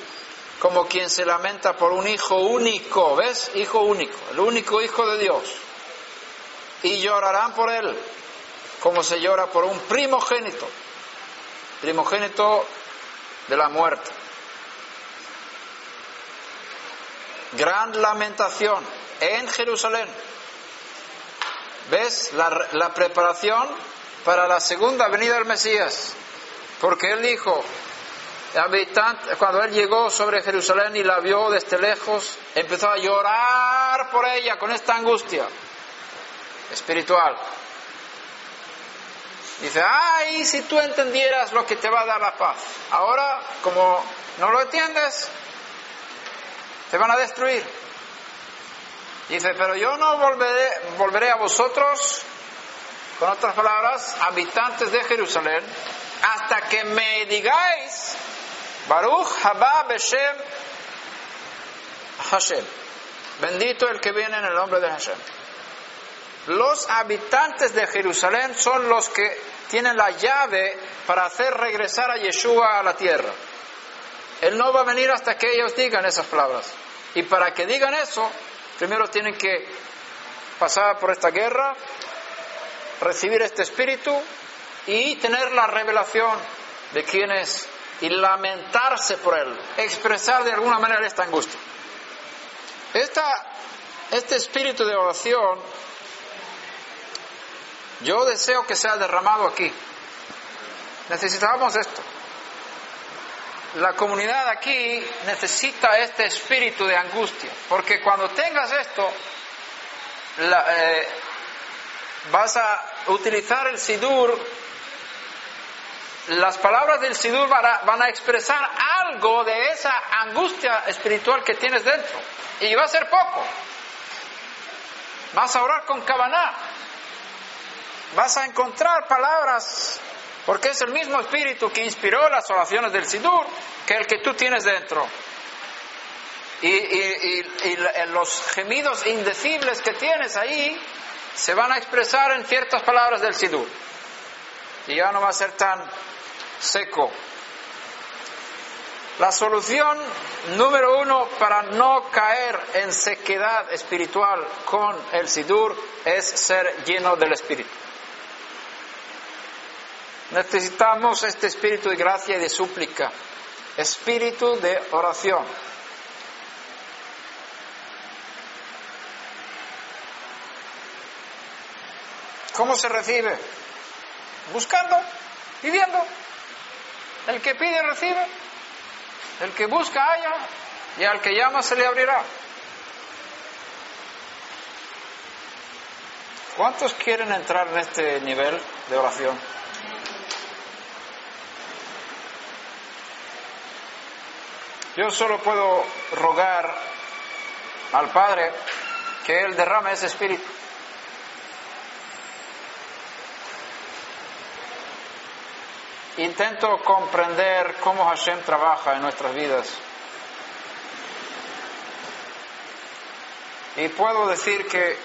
como quien se lamenta por un hijo único, ¿ves? Hijo único, el único hijo de Dios. Y llorarán por él como se llora por un primogénito, primogénito de la muerte. Gran lamentación en Jerusalén. ¿Ves la, la preparación para la segunda venida del Mesías? Porque él dijo, habitante, cuando él llegó sobre Jerusalén y la vio desde lejos, empezó a llorar por ella con esta angustia espiritual. Dice, ay, si tú entendieras lo que te va a dar la paz. Ahora, como no lo entiendes, te van a destruir. Dice, pero yo no volveré, volveré a vosotros, con otras palabras, habitantes de Jerusalén, hasta que me digáis, Baruch haba beshem Hashem. Bendito el que viene en el nombre de Hashem. Los habitantes de Jerusalén son los que tienen la llave para hacer regresar a Yeshua a la tierra. Él no va a venir hasta que ellos digan esas palabras. Y para que digan eso, primero tienen que pasar por esta guerra, recibir este espíritu y tener la revelación de quién es y lamentarse por él, expresar de alguna manera esta angustia. Este espíritu de oración yo deseo que sea derramado aquí. Necesitamos esto. La comunidad aquí necesita este espíritu de angustia, porque cuando tengas esto, eh, vas a utilizar el sidur, las palabras del sidur van a, expresar algo de esa angustia espiritual que tienes dentro, y va a ser poco. Vas a orar con cabaná, vas a encontrar palabras, porque es el mismo espíritu que inspiró las oraciones del Sidur que el que tú tienes dentro. Y, los gemidos indecibles que tienes ahí se van a expresar en ciertas palabras del Sidur. Y ya no va a ser tan seco. La solución número uno para no caer en sequedad espiritual con el Sidur es ser lleno del Espíritu. Necesitamos este espíritu de gracia y de súplica, espíritu de oración. ¿Cómo se recibe? Buscando, pidiendo. El que pide recibe, el que busca haya y al que llama se le abrirá. ¿Cuántos quieren entrar en este nivel de oración? Yo solo puedo rogar al Padre que Él derrame ese espíritu. Intento comprender cómo Hashem trabaja en nuestras vidas. Y puedo decir que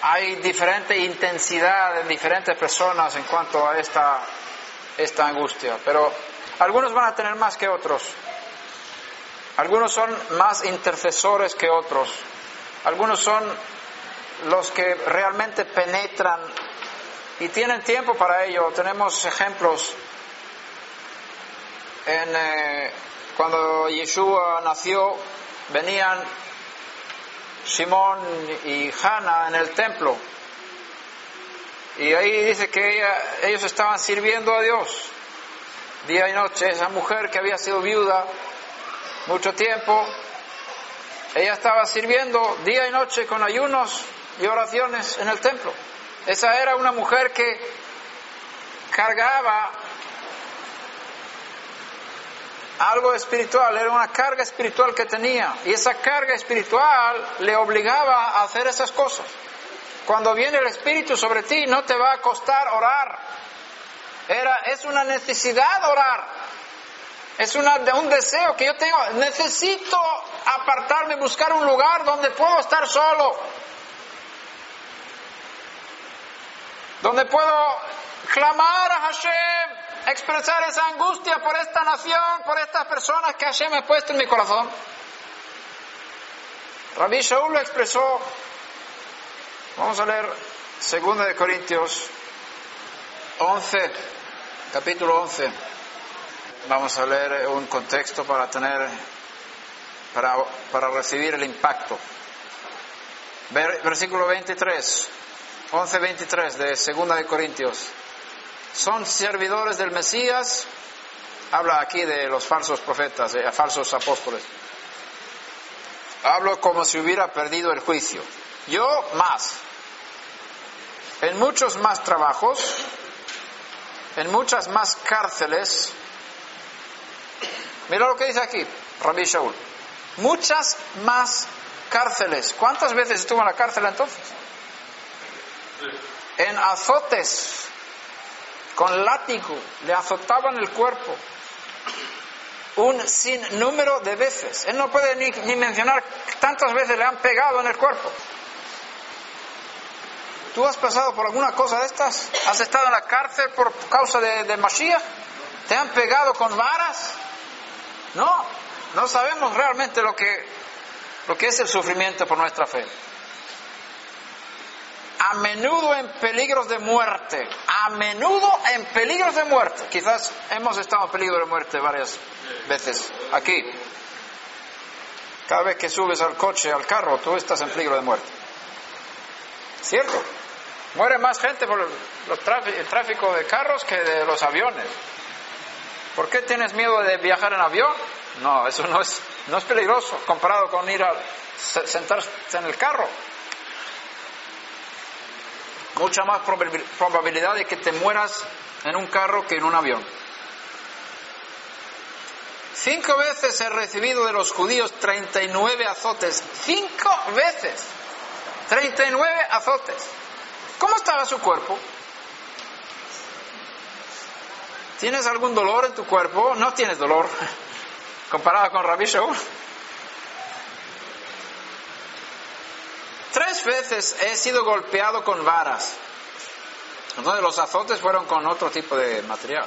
hay diferente intensidad en diferentes personas en cuanto a esta esta angustia, pero algunos van a tener más que otros. Algunos son más intercesores que otros. Algunos son los que realmente penetran y tienen tiempo para ello. Tenemos ejemplos en eh, cuando Yeshua nació, venían Simón y Hannah en el templo y ahí dice que ellos estaban sirviendo a Dios día y noche. Esa mujer que había sido viuda mucho tiempo ella estaba sirviendo día y noche con ayunos y oraciones en el templo. Esa era una mujer que cargaba algo espiritual, era una carga espiritual que tenía. Y esa carga espiritual le obligaba a hacer esas cosas. Cuando viene el Espíritu sobre ti, no te va a costar orar. Era, es una necesidad orar. Es una, un deseo que yo tengo. Necesito apartarme, buscar un lugar donde puedo estar solo. Donde puedo clamar a Hashem, expresar esa angustia por esta nación, por estas personas que Hashem ha puesto en mi corazón. Rabbi Shaul lo expresó. Vamos a leer 2 de Corintios 11, capítulo 11. Vamos a leer un contexto para tener, para, para recibir el impacto. Versículo 23, 11, 23 de 2 de Corintios son servidores del Mesías, habla aquí de los falsos profetas, de falsos apóstoles. Hablo como si hubiera perdido el juicio. Yo más. En muchos más trabajos, en muchas más cárceles. Mira lo que dice aquí, Rabbi Shaul. Muchas más cárceles. ¿Cuántas veces estuvo en la cárcel entonces? En azotes, con látigo, le azotaban el cuerpo un sinnúmero de veces. Él no puede ni, mencionar tantas veces le han pegado en el cuerpo. ¿Tú has pasado por alguna cosa de estas? ¿Has estado en la cárcel por causa de, de? ¿Te han pegado con varas? No, no sabemos realmente lo que, lo que es el sufrimiento por nuestra fe a menudo en peligros de muerte, a menudo en peligros de muerte. Quizás hemos estado en peligro de muerte varias veces aquí. Cada vez que subes al coche, al carro, tú estás en peligro de muerte. ¿Cierto? Muere más gente por el tráfico de carros que de los aviones. ¿Por qué tienes miedo de viajar en avión? No, eso no es, no es peligroso comparado con ir a sentarse en el carro mucha más probabilidad de que te mueras en un carro que en un avión. Cinco veces he recibido de los judíos 39 azotes. Cinco veces. 39 azotes. ¿Cómo estaba su cuerpo? ¿Tienes algún dolor en tu cuerpo? No tienes dolor. Comparado con Rabbi Shaul. Tres veces he sido golpeado con varas. De los azotes fueron con otro tipo de material.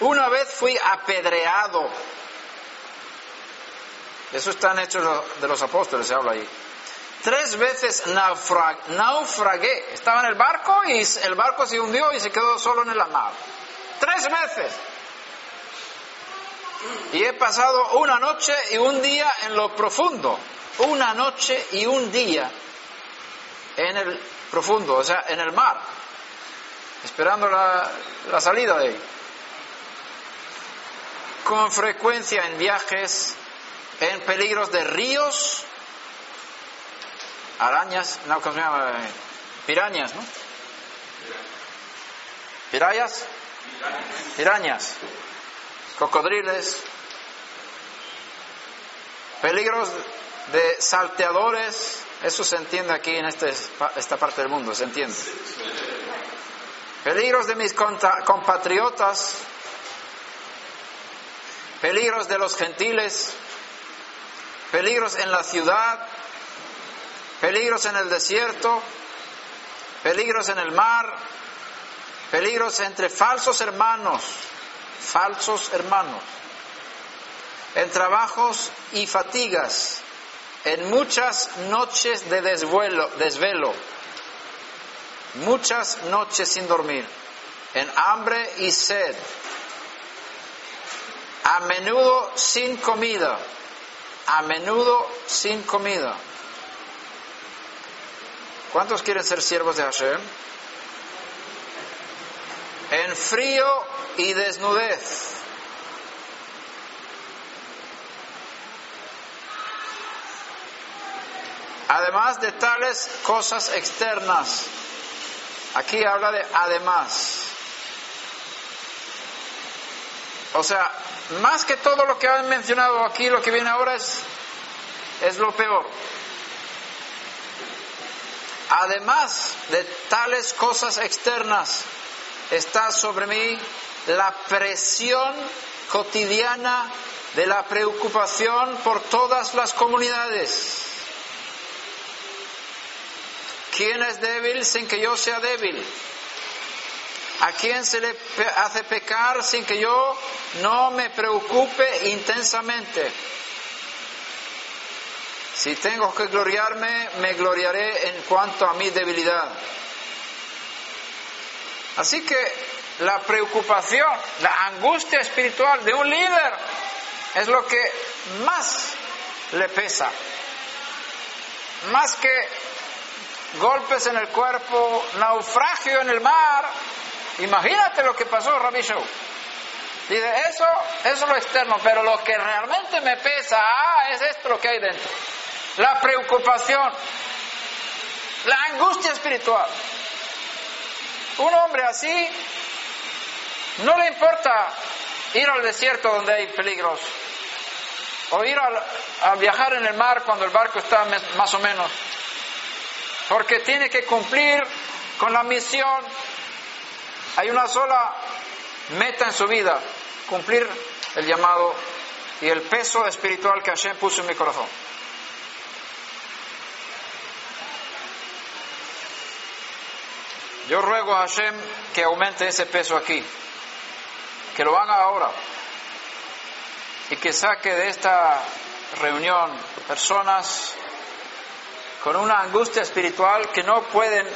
Una vez fui apedreado. Eso está en Hechos de los Apóstoles, se habla ahí. Tres veces naufragué. Estaba en el barco y el barco se hundió y se quedó solo en el mar. Tres veces. Y he pasado una noche y un día en lo profundo una noche y un día en el profundo, o sea, en el mar, esperando la, la salida de ahí. Con frecuencia en viajes, en peligros de ríos, arañas, no, ¿cómo se llama? Pirañas, ¿no? Pirayas, pirañas, cocodriles, peligros de salteadores, eso se entiende aquí en este, esta parte del mundo, se entiende. Peligros de mis compatriotas, peligros de los gentiles, peligros en la ciudad, peligros en el desierto, peligros en el mar, peligros entre falsos hermanos, falsos hermanos, en trabajos y fatigas, en muchas noches de desvuelo, desvelo, muchas noches sin dormir, en hambre y sed, a menudo sin comida, a menudo sin comida. ¿Cuántos quieren ser siervos de Hashem? En frío y desnudez además de tales cosas externas. Aquí habla de además. O sea, más que todo lo que han mencionado aquí, lo que viene ahora es, es lo peor. Además de tales cosas externas, está sobre mí la presión cotidiana de la preocupación por todas las comunidades. ¿Quién es débil sin que yo sea débil? ¿A quién se le hace pecar sin que yo no me preocupe intensamente? Si tengo que gloriarme, me gloriaré en cuanto a mi debilidad. Así que la preocupación, la angustia espiritual de un líder es lo que más le pesa. Más que golpes en el cuerpo, naufragio en el mar. Imagínate lo que pasó, Rabbi Show. Dice, eso, eso es lo externo, pero lo que realmente me pesa, ah, es esto lo que hay dentro. La preocupación, la angustia espiritual. Un hombre así no le importa ir al desierto donde hay peligros, o ir a, a viajar en el mar cuando el barco está más o menos porque tiene que cumplir con la misión. Hay una sola meta en su vida, cumplir el llamado y el peso espiritual que Hashem puso en mi corazón. Yo ruego a Hashem que aumente ese peso aquí, que lo haga ahora y que saque de esta reunión personas con una angustia espiritual que no pueden,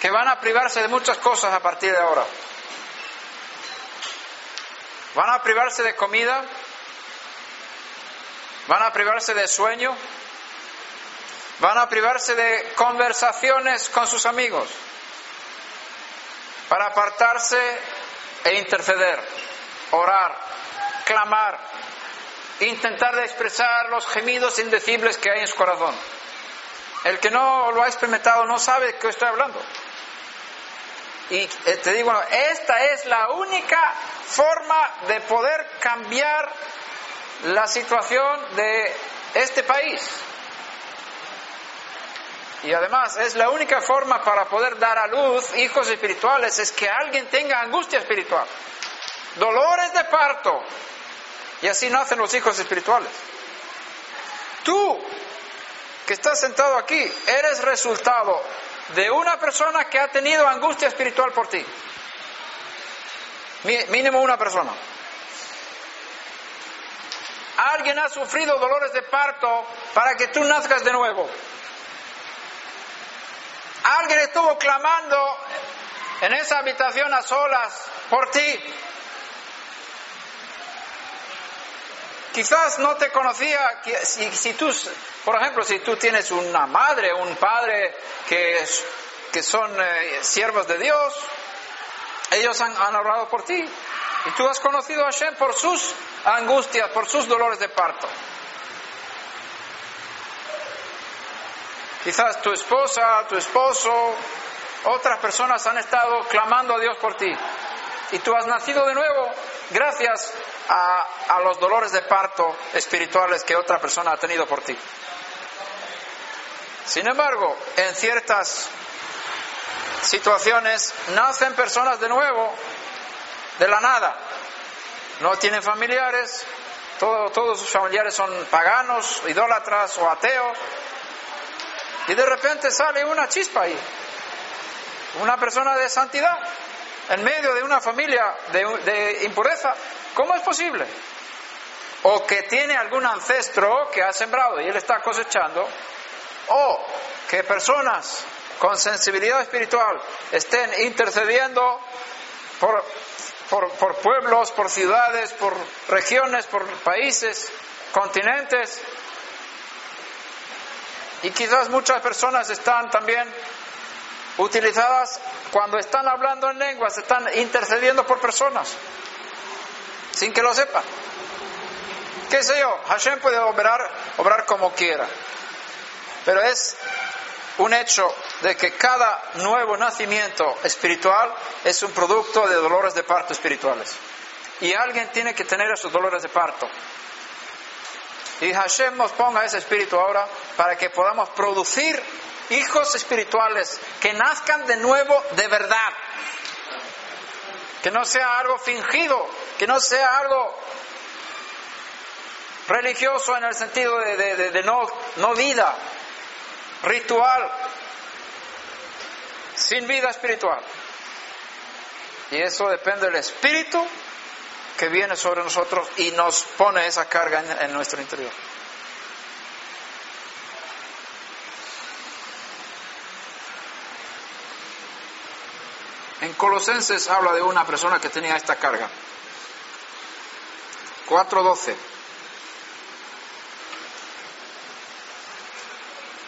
que van a privarse de muchas cosas a partir de ahora. Van a privarse de comida, van a privarse de sueño, van a privarse de conversaciones con sus amigos, para apartarse e interceder, orar, clamar, intentar de expresar los gemidos indecibles que hay en su corazón. El que no lo ha experimentado no sabe de qué estoy hablando. Y eh, te digo, esta es la única forma de poder cambiar la situación de este país. Y además es la única forma para poder dar a luz hijos espirituales, es que alguien tenga angustia espiritual, dolores de parto, y así nacen los hijos espirituales. Tú, que estás sentado aquí, eres resultado de una persona que ha tenido angustia espiritual por ti. Mínimo una persona. Alguien ha sufrido dolores de parto para que tú nazcas de nuevo. Alguien estuvo clamando en esa habitación a solas por ti Quizás no te conocía, si, si, tú, por ejemplo, si tú tienes una madre, un padre que, que son eh, siervos de Dios, ellos han, han orado por ti. Y tú has conocido a Hashem por sus angustias, por sus dolores de parto. Quizás tu esposa, tu esposo, otras personas han estado clamando a Dios por ti. Y tú has nacido de nuevo gracias a, los dolores de parto espirituales que otra persona ha tenido por ti. Sin embargo, en ciertas situaciones nacen personas de nuevo de la nada. No tienen familiares, todos sus familiares son paganos, idólatras o ateos. Y de repente sale una chispa ahí, una persona de santidad en medio de una familia de, impureza. ¿Cómo es posible? O que tiene algún ancestro que ha sembrado y él está cosechando, o que personas con sensibilidad espiritual estén intercediendo por, por, pueblos, por ciudades, por regiones, por países, continentes. Y quizás muchas personas están también utilizadas cuando están hablando en lenguas, están intercediendo por personas, sin que lo sepan. ¿Qué sé yo? Hashem puede obrar, obrar como quiera. pero es un hecho de que cada nuevo nacimiento espiritual es un producto de dolores de parto espirituales. Y alguien tiene que tener esos dolores de parto. Y Hashem nos ponga ese espíritu ahora para que podamos producir hijos espirituales que nazcan de nuevo de verdad. Que no sea algo fingido, que no sea algo religioso en el sentido de, no, vida, ritual, sin vida espiritual. Y eso depende del espíritu que viene sobre nosotros y nos pone esa carga en, nuestro interior. En Colosenses habla de una persona que tenía esta carga. 4.12.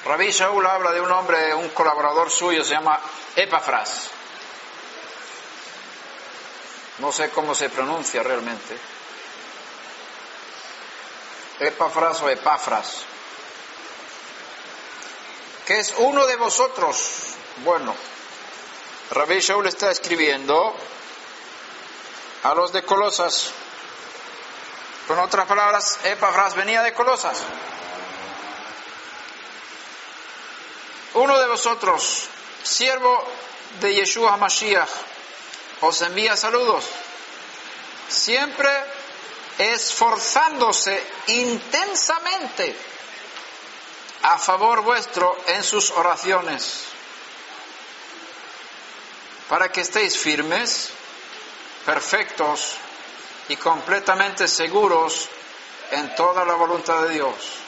Rabí Shaul habla de un hombre, un colaborador suyo, se llama Epafras. No sé cómo se pronuncia realmente. Epafras o Epafras. Que es uno de vosotros. Bueno, Rabí Shaul está escribiendo a los de Colosas. Con otras palabras, Epafras venía de Colosas. Uno de vosotros, siervo de Yeshua Mashiach, os envía saludos, siempre esforzándose intensamente a favor vuestro en sus oraciones, para que estéis firmes, perfectos y completamente seguros en toda la voluntad de Dios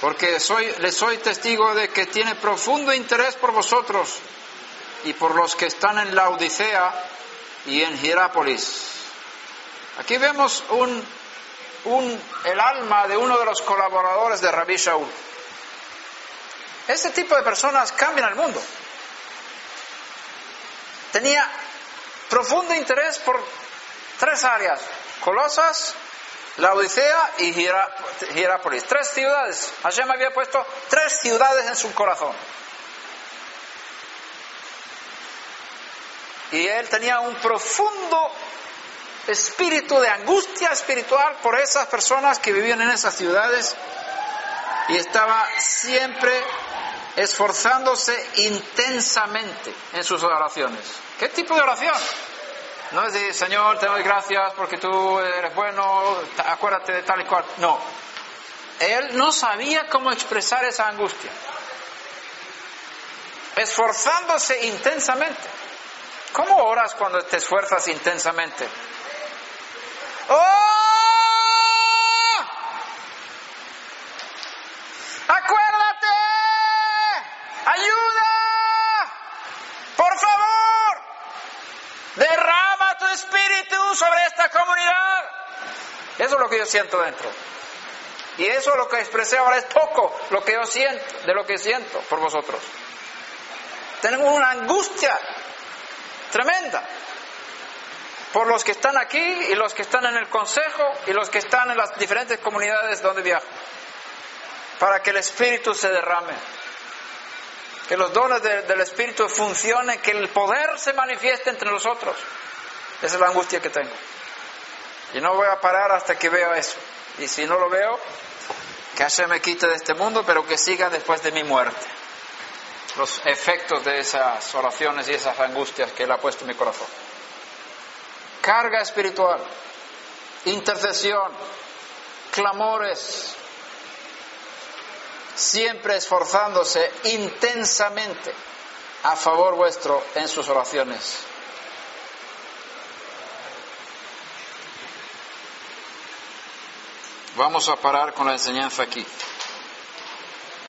porque soy, le soy testigo de que tiene profundo interés por vosotros y por los que están en la Odisea y en Hierápolis. Aquí vemos un, un, el alma de uno de los colaboradores de Rabí Shaul. Este tipo de personas cambian el mundo. Tenía profundo interés por tres áreas, Colosas, la Odisea y Hierápolis. Tres ciudades. Hashem había puesto tres ciudades en su corazón. Y él tenía un profundo espíritu de angustia espiritual por esas personas que vivían en esas ciudades y estaba siempre esforzándose intensamente en sus oraciones. ¿Qué tipo de oración? No es decir, Señor, te doy gracias porque tú eres bueno, acuérdate de tal y cual. No. Él no sabía cómo expresar esa angustia. Esforzándose intensamente. ¿Cómo oras cuando te esfuerzas intensamente? ¡Oh! sobre esta comunidad. Eso es lo que yo siento dentro. Y eso lo que expresé ahora es poco lo que yo siento, de lo que siento por vosotros. Tenemos una angustia tremenda por los que están aquí y los que están en el consejo y los que están en las diferentes comunidades donde viajo, para que el Espíritu se derrame, que los dones del Espíritu funcionen, que el poder se manifieste entre nosotros. Esa es la angustia que tengo. Y no voy a parar hasta que vea eso. Y si no lo veo, que se me quite de este mundo, pero que siga después de mi muerte. Los efectos de esas oraciones y esas angustias que Él ha puesto en mi corazón. Carga espiritual, intercesión, clamores, siempre esforzándose intensamente a favor vuestro en sus oraciones. Vamos a parar con la enseñanza aquí.